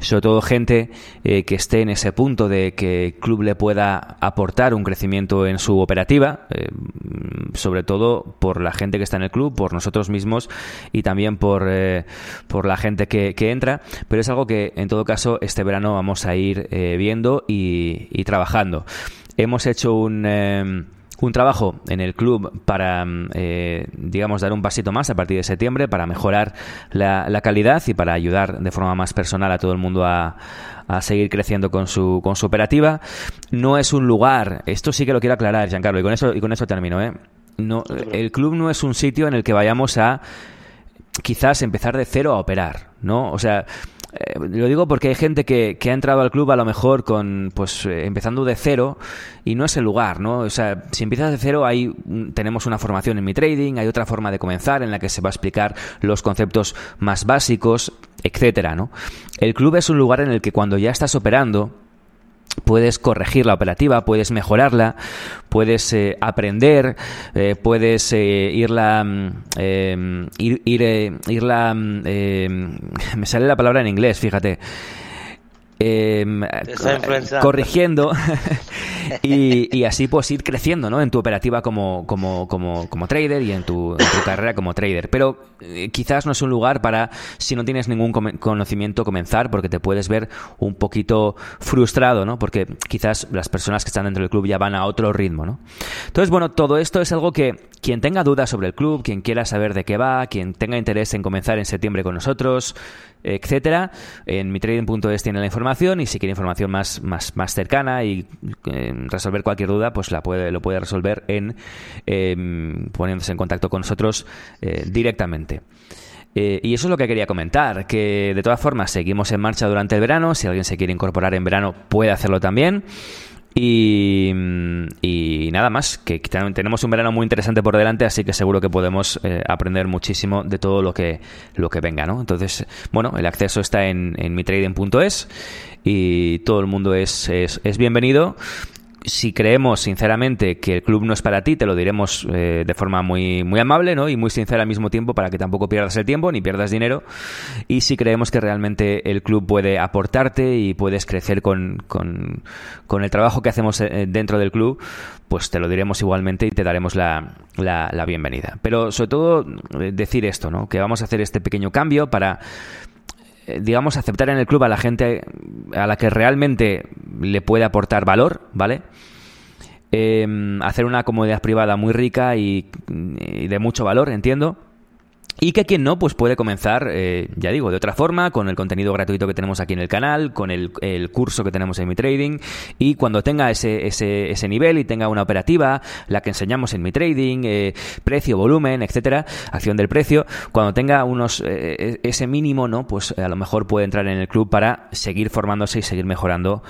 sobre todo gente eh, que esté en ese punto de que el club le pueda aportar un crecimiento en su operativa, eh, sobre todo por la gente que está en el club, por nosotros mismos y también por, eh, por la gente que, que entra, pero es algo que en todo caso este verano vamos a ir eh, viendo y, trabajando. Hemos hecho un... eh, un trabajo en el club para, eh, digamos, dar un pasito más a partir de septiembre para mejorar la, la calidad y para ayudar de forma más personal a todo el mundo a, a seguir creciendo con su, con su operativa. No es un lugar, esto sí que lo quiero aclarar, Giancarlo, y con eso, y con eso termino, ¿eh? No, el club no es un sitio en el que vayamos a quizás empezar de cero a operar, ¿no? O sea, eh, lo digo porque hay gente que, que ha entrado al club a lo mejor con, pues, eh, empezando de cero y no es el lugar, ¿no? O sea, si empiezas de cero, hay, tenemos una formación en mi trading, hay otra forma de comenzar en la que se va a explicar los conceptos más básicos, etcétera, ¿no? El club es un lugar en el que cuando ya estás operando, puedes corregir la operativa, puedes mejorarla, puedes eh, aprender, eh, puedes eh, irla, mm, eh, ir, ir, eh, irla, mm, eh, me sale la palabra en inglés, fíjate. Eh, corrigiendo y, y así pues ir creciendo ¿no? en tu operativa como, como, como, como trader y en tu, en tu carrera como trader. Pero eh, quizás no es un lugar para, si no tienes ningún conocimiento, comenzar, porque te puedes ver un poquito frustrado, ¿no? Porque quizás las personas que están dentro del club ya van a otro ritmo, ¿no? Entonces, bueno, todo esto es algo que quien tenga dudas sobre el club, quien quiera saber de qué va, quien tenga interés en comenzar en septiembre con nosotros, etcétera, en mitrading.es tiene la información y si quiere información más, más, más cercana y eh, resolver cualquier duda, pues la puede, lo puede resolver en em, poniéndose en contacto con nosotros eh, directamente. Eh, y eso es lo que quería comentar, que de todas formas seguimos en marcha durante el verano, si alguien se quiere incorporar en verano puede hacerlo también. Y, y nada más, que ten- tenemos un verano muy interesante por delante, así que seguro que podemos eh, aprender muchísimo de todo lo que, lo que venga, ¿no? Entonces, bueno, el acceso está en, en mitrading.es y todo el mundo es, es bienvenido. Si creemos sinceramente que el club no es para ti, te lo diremos eh, de forma muy, muy amable ¿no? y muy sincera al mismo tiempo para que tampoco pierdas el tiempo ni pierdas dinero. Y si creemos que realmente el club puede aportarte y puedes crecer con, con, con el trabajo que hacemos eh, dentro del club, pues te lo diremos igualmente y te daremos la, la, la bienvenida. Pero sobre todo eh, decir esto, ¿no? que vamos a hacer este pequeño cambio para digamos, aceptar en el club a la gente a la que realmente le puede aportar valor, ¿vale? Eh, hacer una comunidad privada muy rica y de mucho valor, entiendo. Y que quien no, pues puede comenzar, eh, ya digo, de otra forma, con el contenido gratuito que tenemos aquí en el canal, con el, el curso que tenemos en mi trading, y cuando tenga ese, ese, ese nivel y tenga una operativa, la que enseñamos en mi trading, eh, precio, volumen, etcétera, acción del precio, cuando tenga unos eh, ese mínimo, ¿no? Pues a lo mejor puede entrar en el club para seguir formándose y seguir mejorando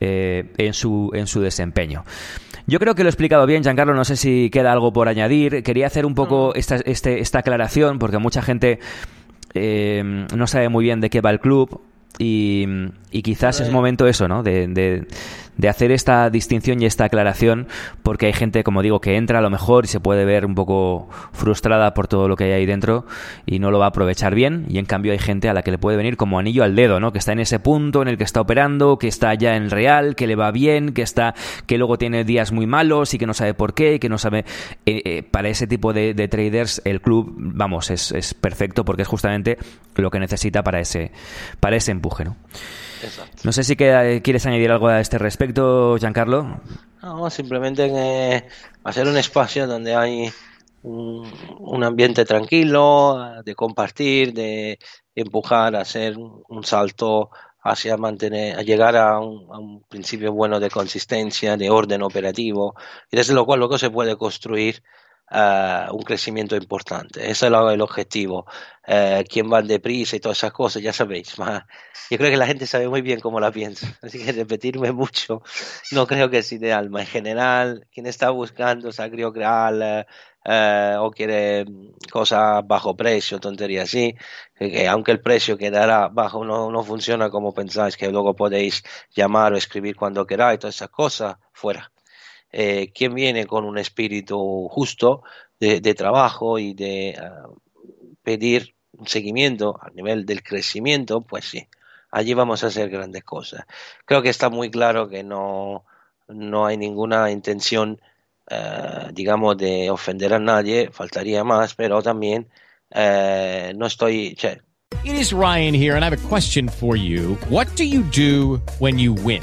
eh, en su, en su desempeño. Yo creo que lo he explicado bien, Giancarlo. No sé si queda algo por añadir. Quería hacer un poco esta, este, esta aclaración porque mucha gente eh, no sabe muy bien de qué va el club y, y quizás es momento eso, ¿no? De, de, de hacer esta distinción y esta aclaración, porque hay gente, como digo, que entra a lo mejor y se puede ver un poco frustrada por todo lo que hay ahí dentro y no lo va a aprovechar bien, y en cambio hay gente a la que le puede venir como anillo al dedo, ¿no? Que está en ese punto en el que está operando, que está ya en real, que le va bien, que está, que luego tiene días muy malos y que no sabe por qué, y que no sabe. Eh, eh, para ese tipo de, de, traders, el club, vamos, es, es perfecto porque es justamente lo que necesita para ese, para ese empuje, ¿no? Exacto. No sé si que, quieres añadir algo a este respecto, Giancarlo. No, simplemente eh, hacer un espacio donde hay un, un, ambiente tranquilo, de compartir, de empujar, hacer un salto hacia mantener, a llegar a un, a un, principio bueno de consistencia, de orden operativo, y desde lo cual luego se puede construir un crecimiento importante. Ese es el objetivo. Uh, quién va deprisa y todas esas cosas, ya sabéis. Ma yo creo que la gente sabe muy bien cómo la piensa, así que repetirme mucho no creo que es ideal. En general, quien está buscando sacrio creal uh, o quiere cosas bajo precio, tontería así, que aunque el precio quedará bajo, no, no funciona como pensáis, que luego podéis llamar o escribir cuando queráis, todas esas cosas, fuera. Eh, quien viene con un espíritu justo de, de trabajo y de uh, pedir un seguimiento a nivel del crecimiento, pues sí, allí vamos a hacer grandes cosas. Creo que está muy claro que no, no hay ninguna intención Uh, digamos, de ofender a nadie, faltaría más, pero también uh, no estoy. Cioè... It is Ryan here, and I have a question for you. What do you do when you win?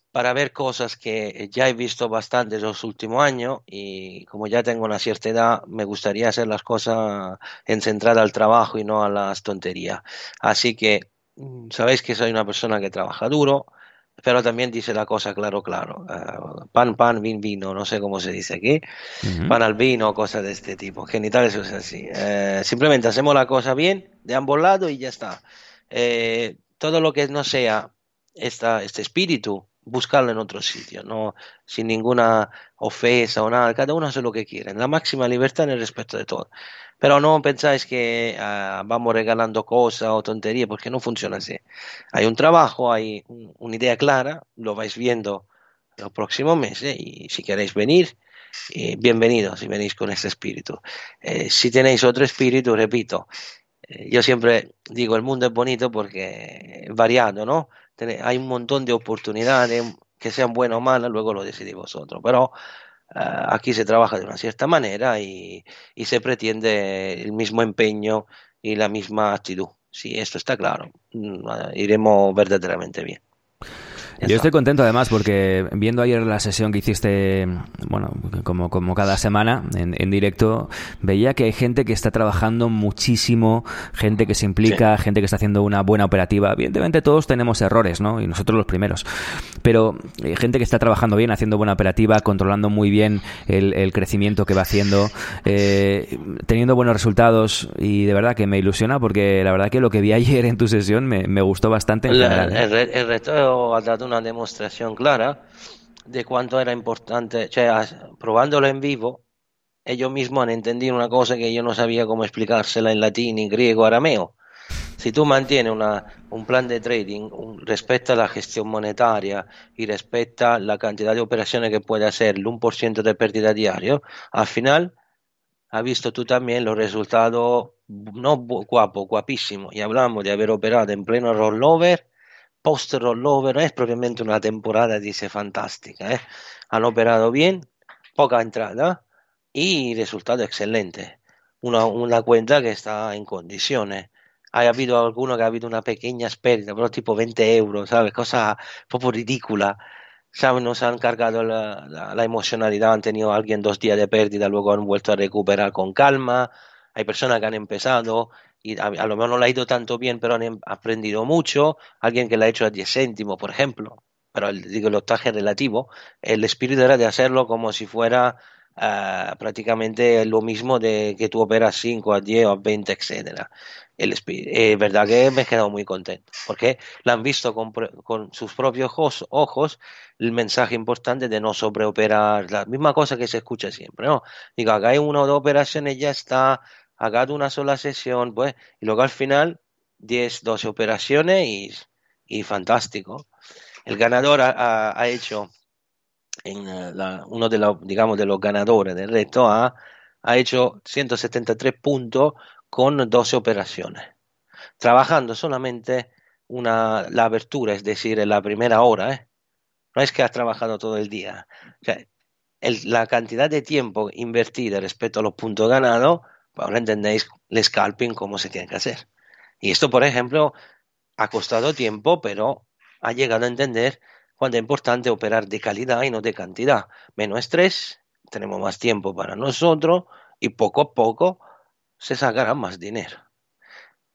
para ver cosas que ya he visto bastante los últimos años y como ya tengo una cierta edad, me gustaría hacer las cosas en centrada al trabajo y no a las tonterías. Así que sabéis que soy una persona que trabaja duro, pero también dice la cosa claro, claro. Uh, pan, pan, vin, vino, no sé cómo se dice aquí. Uh -huh. Pan al vino, cosas de este tipo. Genitales es así. Uh, simplemente hacemos la cosa bien de ambos lados y ya está. Eh, todo lo que no sea esta, este espíritu buscarlo en otro sitio, no sin ninguna ofensa o nada, cada uno hace lo que quiere, la máxima libertad en el respeto de todo. Pero no pensáis que uh, vamos regalando cosas o tonterías, porque no funciona así. Hay un trabajo, hay un, una idea clara, lo vais viendo los próximos meses y si queréis venir, eh, bienvenidos si venís con este espíritu. Eh, si tenéis otro espíritu, repito, eh, yo siempre digo, el mundo es bonito porque es variado, ¿no? Hay un montón de oportunidades, que sean buenas o malas, luego lo decidís vosotros. Pero uh, aquí se trabaja de una cierta manera y, y, se pretende el mismo empeño y la misma actitud. Sí, esto está claro. Uh, iremos verdaderamente bien. Yo estoy contento además porque viendo ayer la sesión que hiciste, bueno, como, como cada semana en, en directo, veía que hay gente que está trabajando muchísimo, gente que se implica, sí. gente que está haciendo una buena operativa. Evidentemente todos tenemos errores, ¿no? Y nosotros los primeros. Pero eh, gente que está trabajando bien, haciendo buena operativa, controlando muy bien el, el crecimiento que va haciendo, eh, teniendo buenos resultados y de verdad que me ilusiona porque la verdad que lo que vi ayer en tu sesión me, me gustó bastante. En la, general, ¿eh? el, el reto ha dado una demostración clara de cuánto era importante, cioè, probándolo en vivo, ellos mismos han entendido una cosa que yo no sabía cómo explicársela en latín, en griego, arameo. Si tú mantienes un plan de trading, un, respecta la gestión monetaria y respecta la cantidad de operaciones que puede hacer, el 1% de pérdida diario, al final has visto tú también los resultados no guapo, guapísimo. Y hablamos de haber operado en pleno rollover post rollover es propiamente una temporada, dice, fantástica. ¿eh? Han operado bien, poca entrada y resultado excelente. Una, una cuenta que está en condiciones. Ha habido alguno que ha habido una pequeña pérdida, pero tipo 20 euros, ¿sabes? Cosa poco ridícula. ¿Sabes? Nos han cargado la emocionalidad, han tenido alguien dos días de pérdida, luego han vuelto a recuperar con calma. Hay personas que han empezado y a, a, lo mejor no le ha ido tanto bien, pero han aprendido mucho. Alguien que le ha hecho a 10 céntimos, por ejemplo. pero el, digo, el octaje relativo, el espíritu era de hacerlo como si fuera uh, prácticamente lo mismo de que tú operas 5 a 10 o a 20, etcétera. El es verdad que me he quedado muy contento, porque lo han visto con, con sus propios ojos, ojos, el mensaje importante de no sobreoperar, la misma cosa que se escucha siempre, ¿no? Digo, acá hay una o dos operaciones, ya está, haga una sola sesión, pues, y luego al final 10, 12 operaciones y, y fantástico. El ganador ha, hecho, en eh, la, uno de los, digamos, de los ganadores del reto ha, ha hecho 173 puntos con 12 operaciones, trabajando solamente una, la abertura, es decir, la primera hora. ¿eh? No es que ha trabajado todo el día. El, la cantidad de tiempo invertida respecto a los puntos ganados, ahora entendéis el scalping cómo se tiene que hacer. Y esto, por ejemplo, ha costado tiempo, pero ha llegado a entender cuánto es importante operar de calidad y no de cantidad. Menos estrés, tenemos más tiempo para nosotros y poco a poco se sacará más dinero.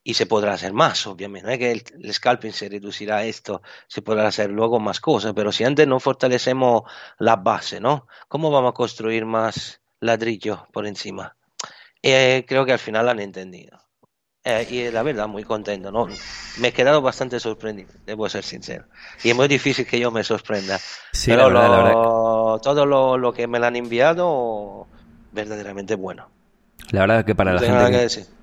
Y se podrá hacer más, obviamente. No es que el, el, scalping se reducirá a esto, se podrá hacer luego más cosas, pero si antes no fortalecemos la base, ¿no? ¿Cómo vamos a construir más ladrillo por encima? Eh, creo que al final han entendido. Eh, y la verdad, muy contento, ¿no? Me he quedado bastante sorprendido, debo ser sincero. Y es muy difícil que yo me sorprenda. Sí, pero la verdad, lo, la verdad. todo lo, lo, que me han enviado, verdaderamente bueno. La verdad que para no la gente que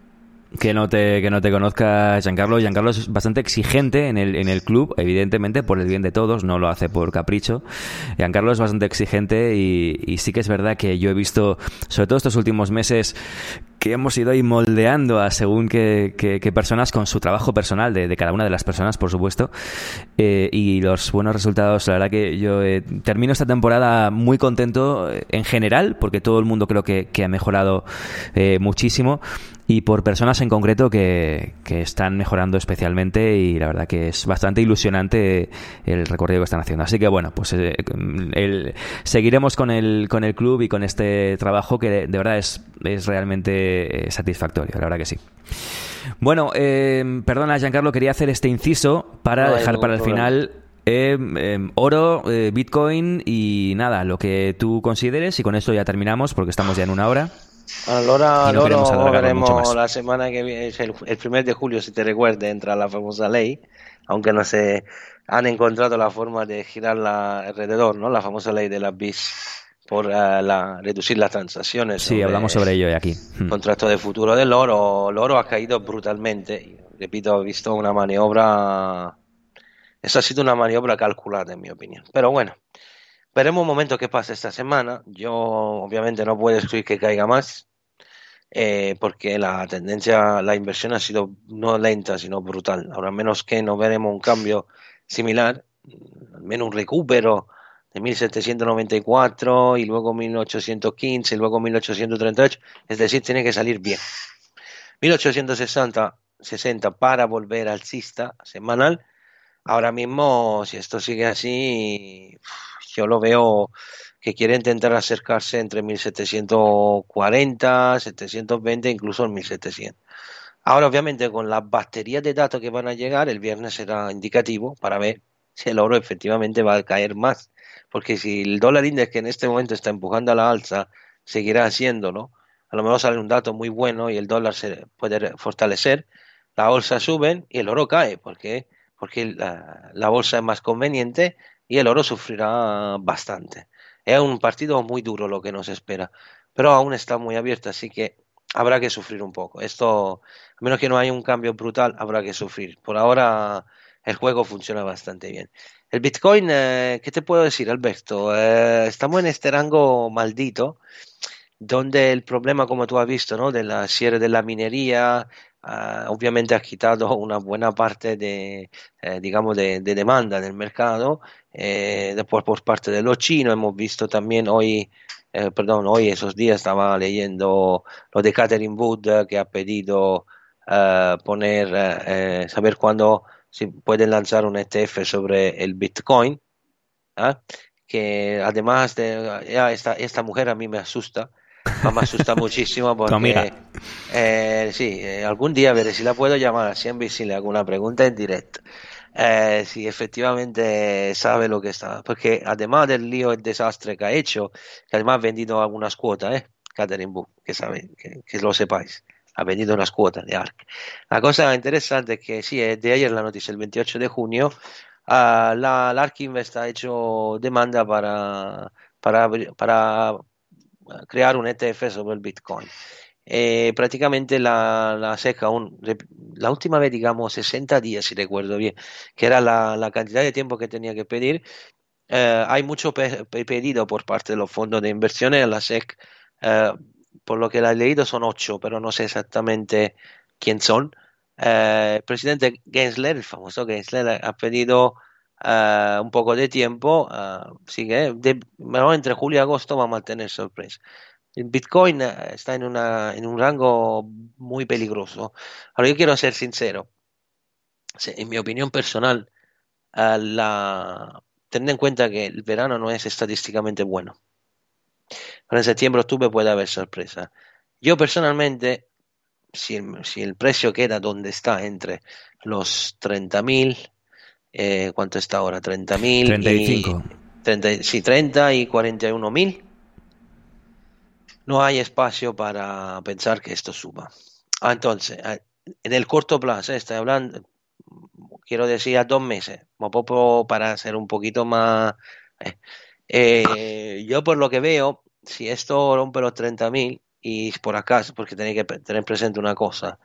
que, no te que no te conozca Giancarlo, Giancarlo es bastante exigente en el en el club, evidentemente por el bien de todos, no lo hace por capricho. Giancarlo es bastante exigente y, sí que es verdad que yo he visto, sobre todo estos últimos meses, que hemos ido ahí moldeando a según qué, qué, personas con su trabajo personal de, de, cada una de las personas, por supuesto, eh, y los buenos resultados. La verdad que yo eh, termino esta temporada muy contento eh, en general, porque todo el mundo creo que, que ha mejorado eh, muchísimo y por personas en concreto que, que, están mejorando especialmente y la verdad que es bastante ilusionante el recorrido que están haciendo. Así que bueno, pues eh, el, seguiremos con el, con el club y con este trabajo que de, de verdad es, es realmente eh, satisfactorio, la verdad que sí. Bueno, eh, perdona Giancarlo, quería hacer este inciso para No dejar para el final eh, eh, oro, eh, Bitcoin y nada, lo que tú consideres y con esto ya terminamos porque estamos ya en una hora. Allora, Y no mucho veremos la semana que viene, el, el primer de julio, si te recuerdas, entra la famosa ley, aunque no se han encontrado la forma de girarla alrededor, ¿no? La famosa ley de la BIS por eh, la, reducir las transacciones. Sí, hablamos sobre ello hoy aquí. Hmm. contrato de futuro del oro. El oro ha caído brutalmente. Repito, he visto una maniobra. Esa ha sido una maniobra calculada, en mi opinión. Pero bueno, veremos un momento qué pasa esta semana. Yo, obviamente, no puedo excluir que caiga más. eh, porque la tendencia, la inversión ha sido no lenta, sino brutal. Ahora, menos que no veremos un cambio similar, al menos un recupero de 1794 y luego 1815 y luego 1838, es decir, tiene que salir bien. 1860 60 para volver alcista semanal. Ahora mismo, si esto sigue así, yo lo veo que quiere intentar acercarse entre 1740, 720, incluso en 1700. Ahora, obviamente, con las baterías de datos que van a llegar, el viernes será indicativo para ver si el oro efectivamente va a caer más. Porque si el dólar index que en este momento está empujando a la alza seguirá haciéndolo, a lo mejor sale un dato muy bueno y el dólar se puede fortalecer, la bolsa sube y el oro cae. Porque la, la bolsa es más conveniente y el oro sufrirá bastante. Es un partido muy duro lo que nos espera, pero aún está muy abierto, así que habrá que sufrir un poco. Esto, a menos que no haya un cambio brutal, habrá que sufrir. Por ahora el juego funciona bastante bien. El Bitcoin, eh, ¿qué te puedo decir, Alberto? Eh, estamos en este rango maldito, donde el problema, como tú has visto, ¿no? de la cierre de la minería, uh, obviamente ha quitado una buena parte de, eh, digamos, de, demanda en el mercado. Eh, después, por parte de los chinos, hemos visto también hoy, eh, perdón, hoy esos días estaba leyendo lo de Catherine Wood que ha pedido uh, poner, eh, saber cuándo se pueden lanzar un ETF sobre el Bitcoin. ¿eh? Que además de ya esta, esta mujer a mí me asusta, me asusta muchísimo porque eh, sí, eh, algún día veré si la puedo llamar así en si le hago una pregunta en directo. Eh, si efectivamente sabe lo que está. Porque además del lío, el desastre que ha hecho, que además ha vendido algunas cuotas, ¿eh? Catherine que, sabe, que, lo sepáis ha vendido unas cuotas de ARC. La cosa interesante es que sí, de ayer la noticia, el 28 de junio, uh, la, la ARC Invest ha hecho demanda para, para, para crear un ETF sobre el Bitcoin. Eh, prácticamente la, la SEC aún, la última vez, digamos, 60 días, si recuerdo bien, que era la, la cantidad de tiempo que tenía que pedir, eh, hay mucho pe pedido por parte de los fondos de inversiones, la SEC eh, por lo que la he leído son ocho, pero no sé exactamente quién son. Eh, el presidente Gensler, el famoso Gensler, ha pedido uh, un poco de tiempo, uh, sigue, de, entre julio y agosto vamos a tener sorpresa. El Bitcoin está en, una, en un rango muy peligroso. Ahora yo quiero ser sincero. En mi opinión personal, uh, la, teniendo en cuenta que el verano no es estadísticamente bueno. Pero en septiembre, octubre puede haber sorpresa. Yo personalmente, si el, si el precio queda donde está, entre los 30.000, eh, ¿cuánto está ahora? 30.000 35. Y, 30, sí, 30 y 41.000. No hay espacio para pensar que esto suba. Ah, entonces, en el corto plazo, estoy hablando, quiero decir a dos meses, para ser un poquito más... Eh, yo por lo que veo, si esto rompe los 30.000 y por acaso, porque tenéis que tener presente una cosa,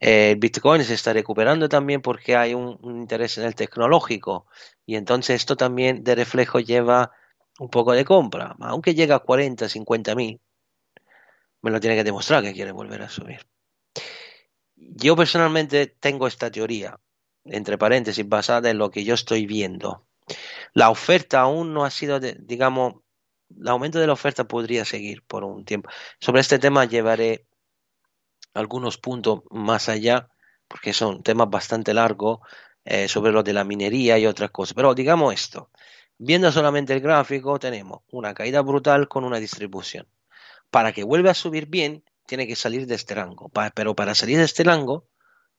eh, el Bitcoin se está recuperando también porque hay un, un, interés en el tecnológico y entonces esto también de reflejo lleva un poco de compra, aunque llega a 40, 50 mil, me lo tiene que demostrar que quiere volver a subir. Yo personalmente tengo esta teoría, entre paréntesis, basada en lo que yo estoy viendo. La oferta aún no ha sido, de, digamos, el aumento de la oferta podría seguir por un tiempo. Sobre este tema llevaré algunos puntos más allá, porque son temas bastante largos, eh, sobre lo de la minería y otras cosas. Pero digamos esto, viendo solamente el gráfico, tenemos una caída brutal con una distribución. Para que vuelva a subir bien, tiene que salir de este rango. Pero para salir de este rango,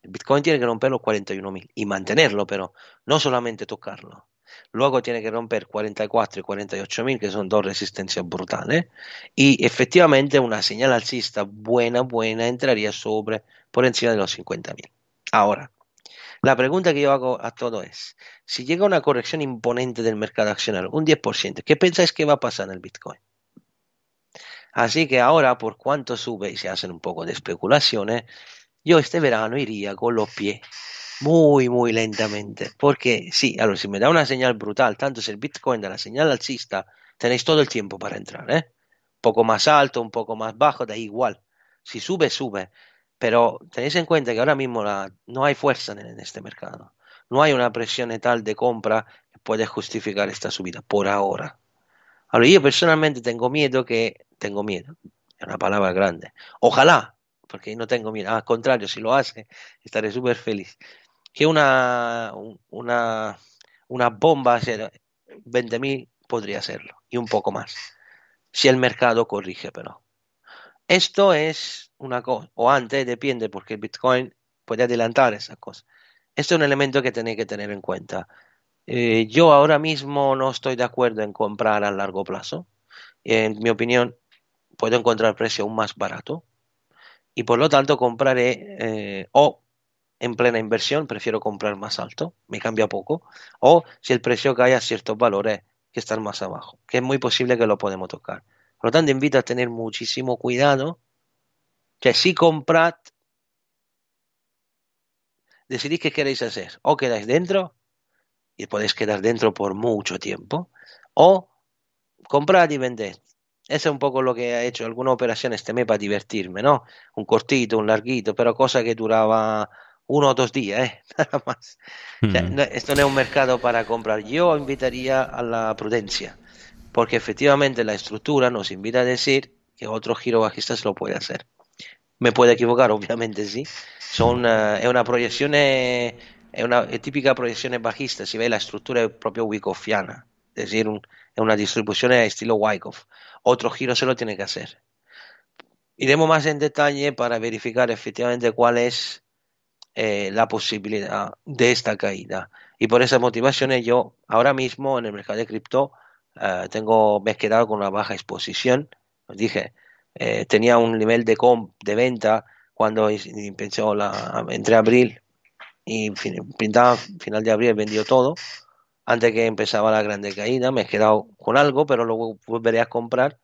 el Bitcoin tiene que romper los 41.000 y mantenerlo, pero no solamente tocarlo. Luego tiene que romper 44 y 48 mil, que son dos resistencias brutales. Y efectivamente una señal alcista buena, buena, entraría sobre, por encima de los 50 mil. Ahora, la pregunta que yo hago a todo es, si llega una corrección imponente del mercado accionario, un 10%, ¿qué pensáis que va a pasar en el Bitcoin? Así que ahora, por cuánto sube y se hacen un poco de especulaciones, yo este verano iría con los pies muy, muy lentamente. Porque sí, allora, si me da una señal brutal, tanto si el Bitcoin da la señal alcista, tenéis todo el tiempo para entrar, ¿eh? Un poco más alto, un poco más bajo, da igual. Si sube, sube. Pero tenéis en cuenta que ahora mismo no hay fuerza en, en, este mercado. No hay una presión tal de compra que puede justificar esta subida, por ahora. Ahora, yo personalmente tengo miedo que... Tengo miedo. Es una palabra grande. Ojalá, porque no tengo miedo. Al contrario, si lo hace, estaré súper feliz que una, una, una bomba, 20.000 podría serlo, y un poco más, si el mercado corrige, pero. Esto es una cosa, o antes, depende, porque Bitcoin puede adelantar esas cosas. Este es un elemento que tenéis que tener en cuenta. Eh, yo ahora mismo no estoy de acuerdo en comprar a largo plazo. En mi opinión, puedo encontrar precio aún más barato. Y por lo tanto, compraré eh, o en plena inversión, prefiero comprar más alto, me cambia poco, o si el precio cae a ciertos valores que están más abajo, que es muy posible que lo podemos tocar. Por lo tanto, invito a tener muchísimo cuidado, que si comprad, decidís qué queréis hacer, o quedáis dentro, y podéis quedar dentro por mucho tiempo, o comprad y vended. Eso es un poco lo que ha hecho algunas operaciones este mes para divertirme, ¿no? Un cortito, un larguito, pero cosa que duraba uno o dos días, ¿eh? nada más. Mm. O sea, no, esto no es un mercado para comprar. Yo invitaría a la prudencia, porque efectivamente la estructura nos invita a decir que otro giro bajista se lo puede hacer. Me puede equivocar, obviamente sí. Son una, es una proyección, es una es típica proyección bajista, si ve la estructura es proprio Wickofiana, es decir, un, es una distribución estilo Wyckoff. Otro giro se lo tiene que hacer. Iremos más en detalle para verificar efectivamente cuál es eh, la posibilidad de esta caída. Y por esas motivaciones yo ahora mismo en el mercado de cripto eh, tengo, me he quedado con una baja exposición. Os dije, eh, tenía un nivel de comp, de venta cuando empezó la, entre abril y pintaba final de abril vendió todo antes que empezaba la grande caída me he quedado con algo pero luego volveré a comprar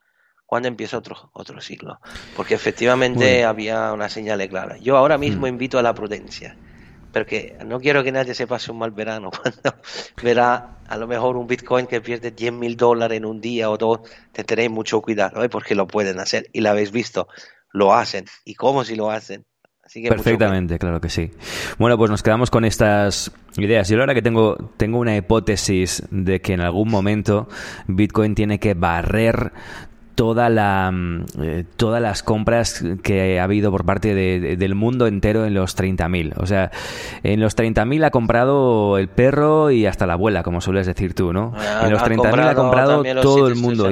cuando empieza otro otro ciclo porque efectivamente había una señal clara yo ahora mismo mm. invito a la prudencia porque no quiero que nadie se pase un mal verano cuando verá a lo mejor un Bitcoin que pierde 10 mil dólares en un día o dos, te tenéis mucho cuidado, ¿eh? porque lo pueden hacer y lo habéis visto, lo hacen y cómo si lo hacen. Así que Perfectamente, claro que sí. Bueno, pues nos quedamos con estas ideas. Yo ahora que tengo, tengo una hipótesis de que en algún momento Bitcoin tiene que barrer toda la, mm, eh, todas las compras que ha habido por parte del mundo entero en los 30.000. O sea, en los 30.000 ha comprado el perro y hasta la abuela, como sueles decir tú, ¿no? en los 30.000 ha comprado todo el mundo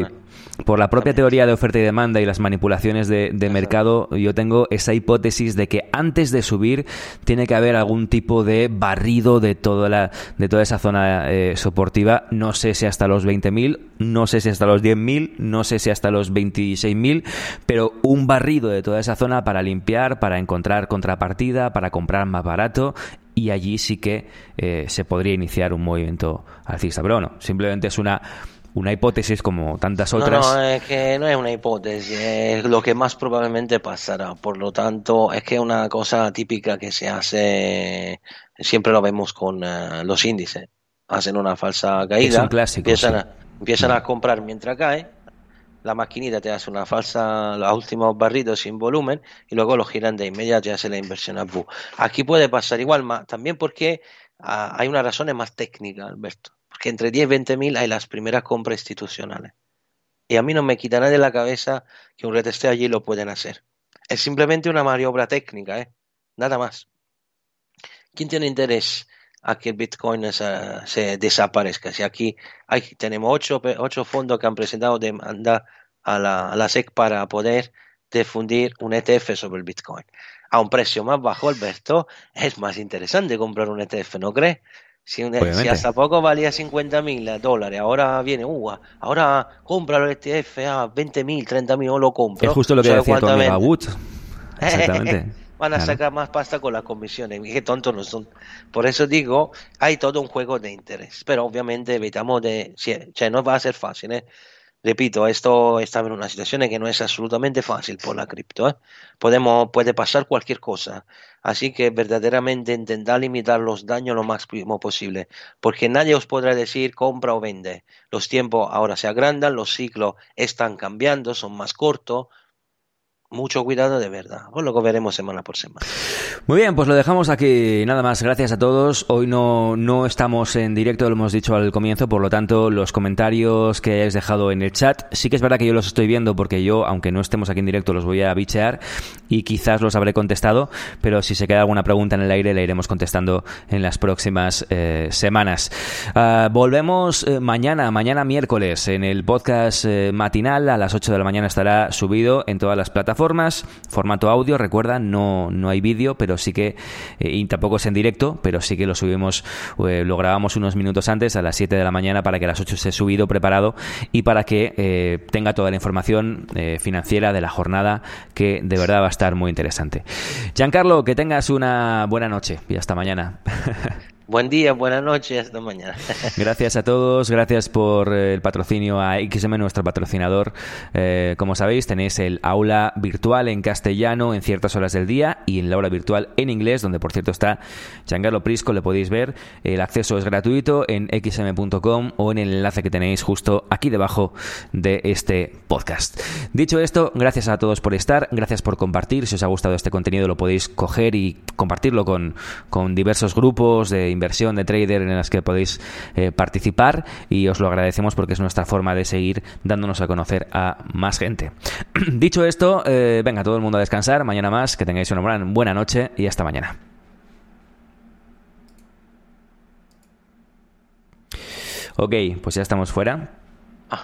por la propia teoría de oferta y demanda y las manipulaciones de, mercado, yo tengo esa hipótesis de que antes de subir tiene que haber algún tipo de barrido de toda, la, de toda esa zona eh, soportiva. No sé si hasta los 20.000, no sé si hasta los 10.000, no sé si hasta los 26.000, pero un barrido de toda esa zona para limpiar, para encontrar contrapartida, para comprar más barato y allí sí que eh, se podría iniciar un movimiento alcista. Pero bueno, simplemente es una una hipótesis como tantas otras. No, no, es que no es una hipótesis, es lo que más probablemente pasará. Por lo tanto, es que es una cosa típica que se hace, siempre lo vemos con eh, los índices. Hacen una falsa caída, es un clásico, empiezan, a, empiezan a comprar mientras cae, la maquinita te hace una falsa, los últimos barridos sin volumen y luego lo giran de inmediato y hace la inversión a bu. Aquí puede pasar igual, también porque ah, hay una razón más técnica, Alberto que entre 10 y 20 mil hay las primeras compras institucionales. Y a mí no me quita nada de la cabeza que un retesteo allí lo pueden hacer. Es simplemente una maniobra técnica, ¿eh? Nada más. ¿Quién tiene interés a que el Bitcoin se, desaparezca? Si aquí tenemos ocho, ocho fondos que han presentado demanda a la, a la SEC para poder difundir un ETF sobre el Bitcoin. A un precio más bajo, Alberto, es más interesante comprar un ETF, ¿no crees? Si, hasta poco valía 50 mil dólares, ahora viene, uh, ahora cómpralo el ETF a 20 mil, 30 mil, o lo compro. Es justo lo que decía tu amiga Wood. Exactamente. Van a sacar más pasta con las comisiones. Qué tontos no son. Por eso digo, hay todo un juego de interés. Pero obviamente evitamos de. O no va a ser fácil, ¿eh? Repito, esto está en una situación que no es absolutamente fácil por la cripto. ¿eh? Podemos, puede pasar cualquier cosa. Así que verdaderamente intentar limitar los daños lo máximo posible. Porque nadie os podrá decir compra o vende. Los tiempos ahora se agrandan, los ciclos están cambiando, son más cortos mucho cuidado de verdad. Pues lo veremos semana por semana. Muy bien, pues lo dejamos aquí. Nada más, gracias a todos. Hoy no, no estamos en directo, lo hemos dicho al comienzo, por lo tanto, los comentarios que hayáis dejado en el chat, sí que es verdad que yo los estoy viendo porque yo, aunque no estemos aquí en directo, los voy a bichear y quizás los habré contestado, pero si se queda alguna pregunta en el aire, la iremos contestando en las próximas eh, semanas. Ah, volvemos eh, mañana, mañana miércoles, en el podcast eh, matinal, a las 8 de la mañana estará subido en todas las plataformas formato audio, recuerda, no, no hay vídeo, pero sí que, eh, y tampoco es en directo, pero sí que lo subimos, eh, lo grabamos unos minutos antes, a las 7 de la mañana, para que a las 8 esté subido, preparado, y para que eh, tenga toda la información financiera de la jornada, que de verdad va a estar muy interesante. Giancarlo, que tengas una buena noche y hasta mañana. Buen día, buenas noches, hasta mañana. Gracias a todos, gracias por eh, el patrocinio a XM, nuestro patrocinador. Eh, como sabéis, tenéis el aula virtual en castellano en ciertas horas del día y en la aula virtual en inglés, donde por cierto está Giancarlo Prisco, le podéis ver. El acceso es gratuito en xm.com o en el enlace que tenéis justo aquí debajo de este podcast. Dicho esto, gracias a todos por estar, gracias por compartir. Si os ha gustado este contenido, lo podéis coger y compartirlo con, con diversos grupos de inversión de trader en las que podéis eh, participar y os lo agradecemos porque es nuestra forma de seguir dándonos a conocer a más gente. Dicho esto, eh, venga todo el mundo a descansar, mañana más, que tengáis una buena, buena noche y hasta mañana. Ok, pues ya estamos fuera.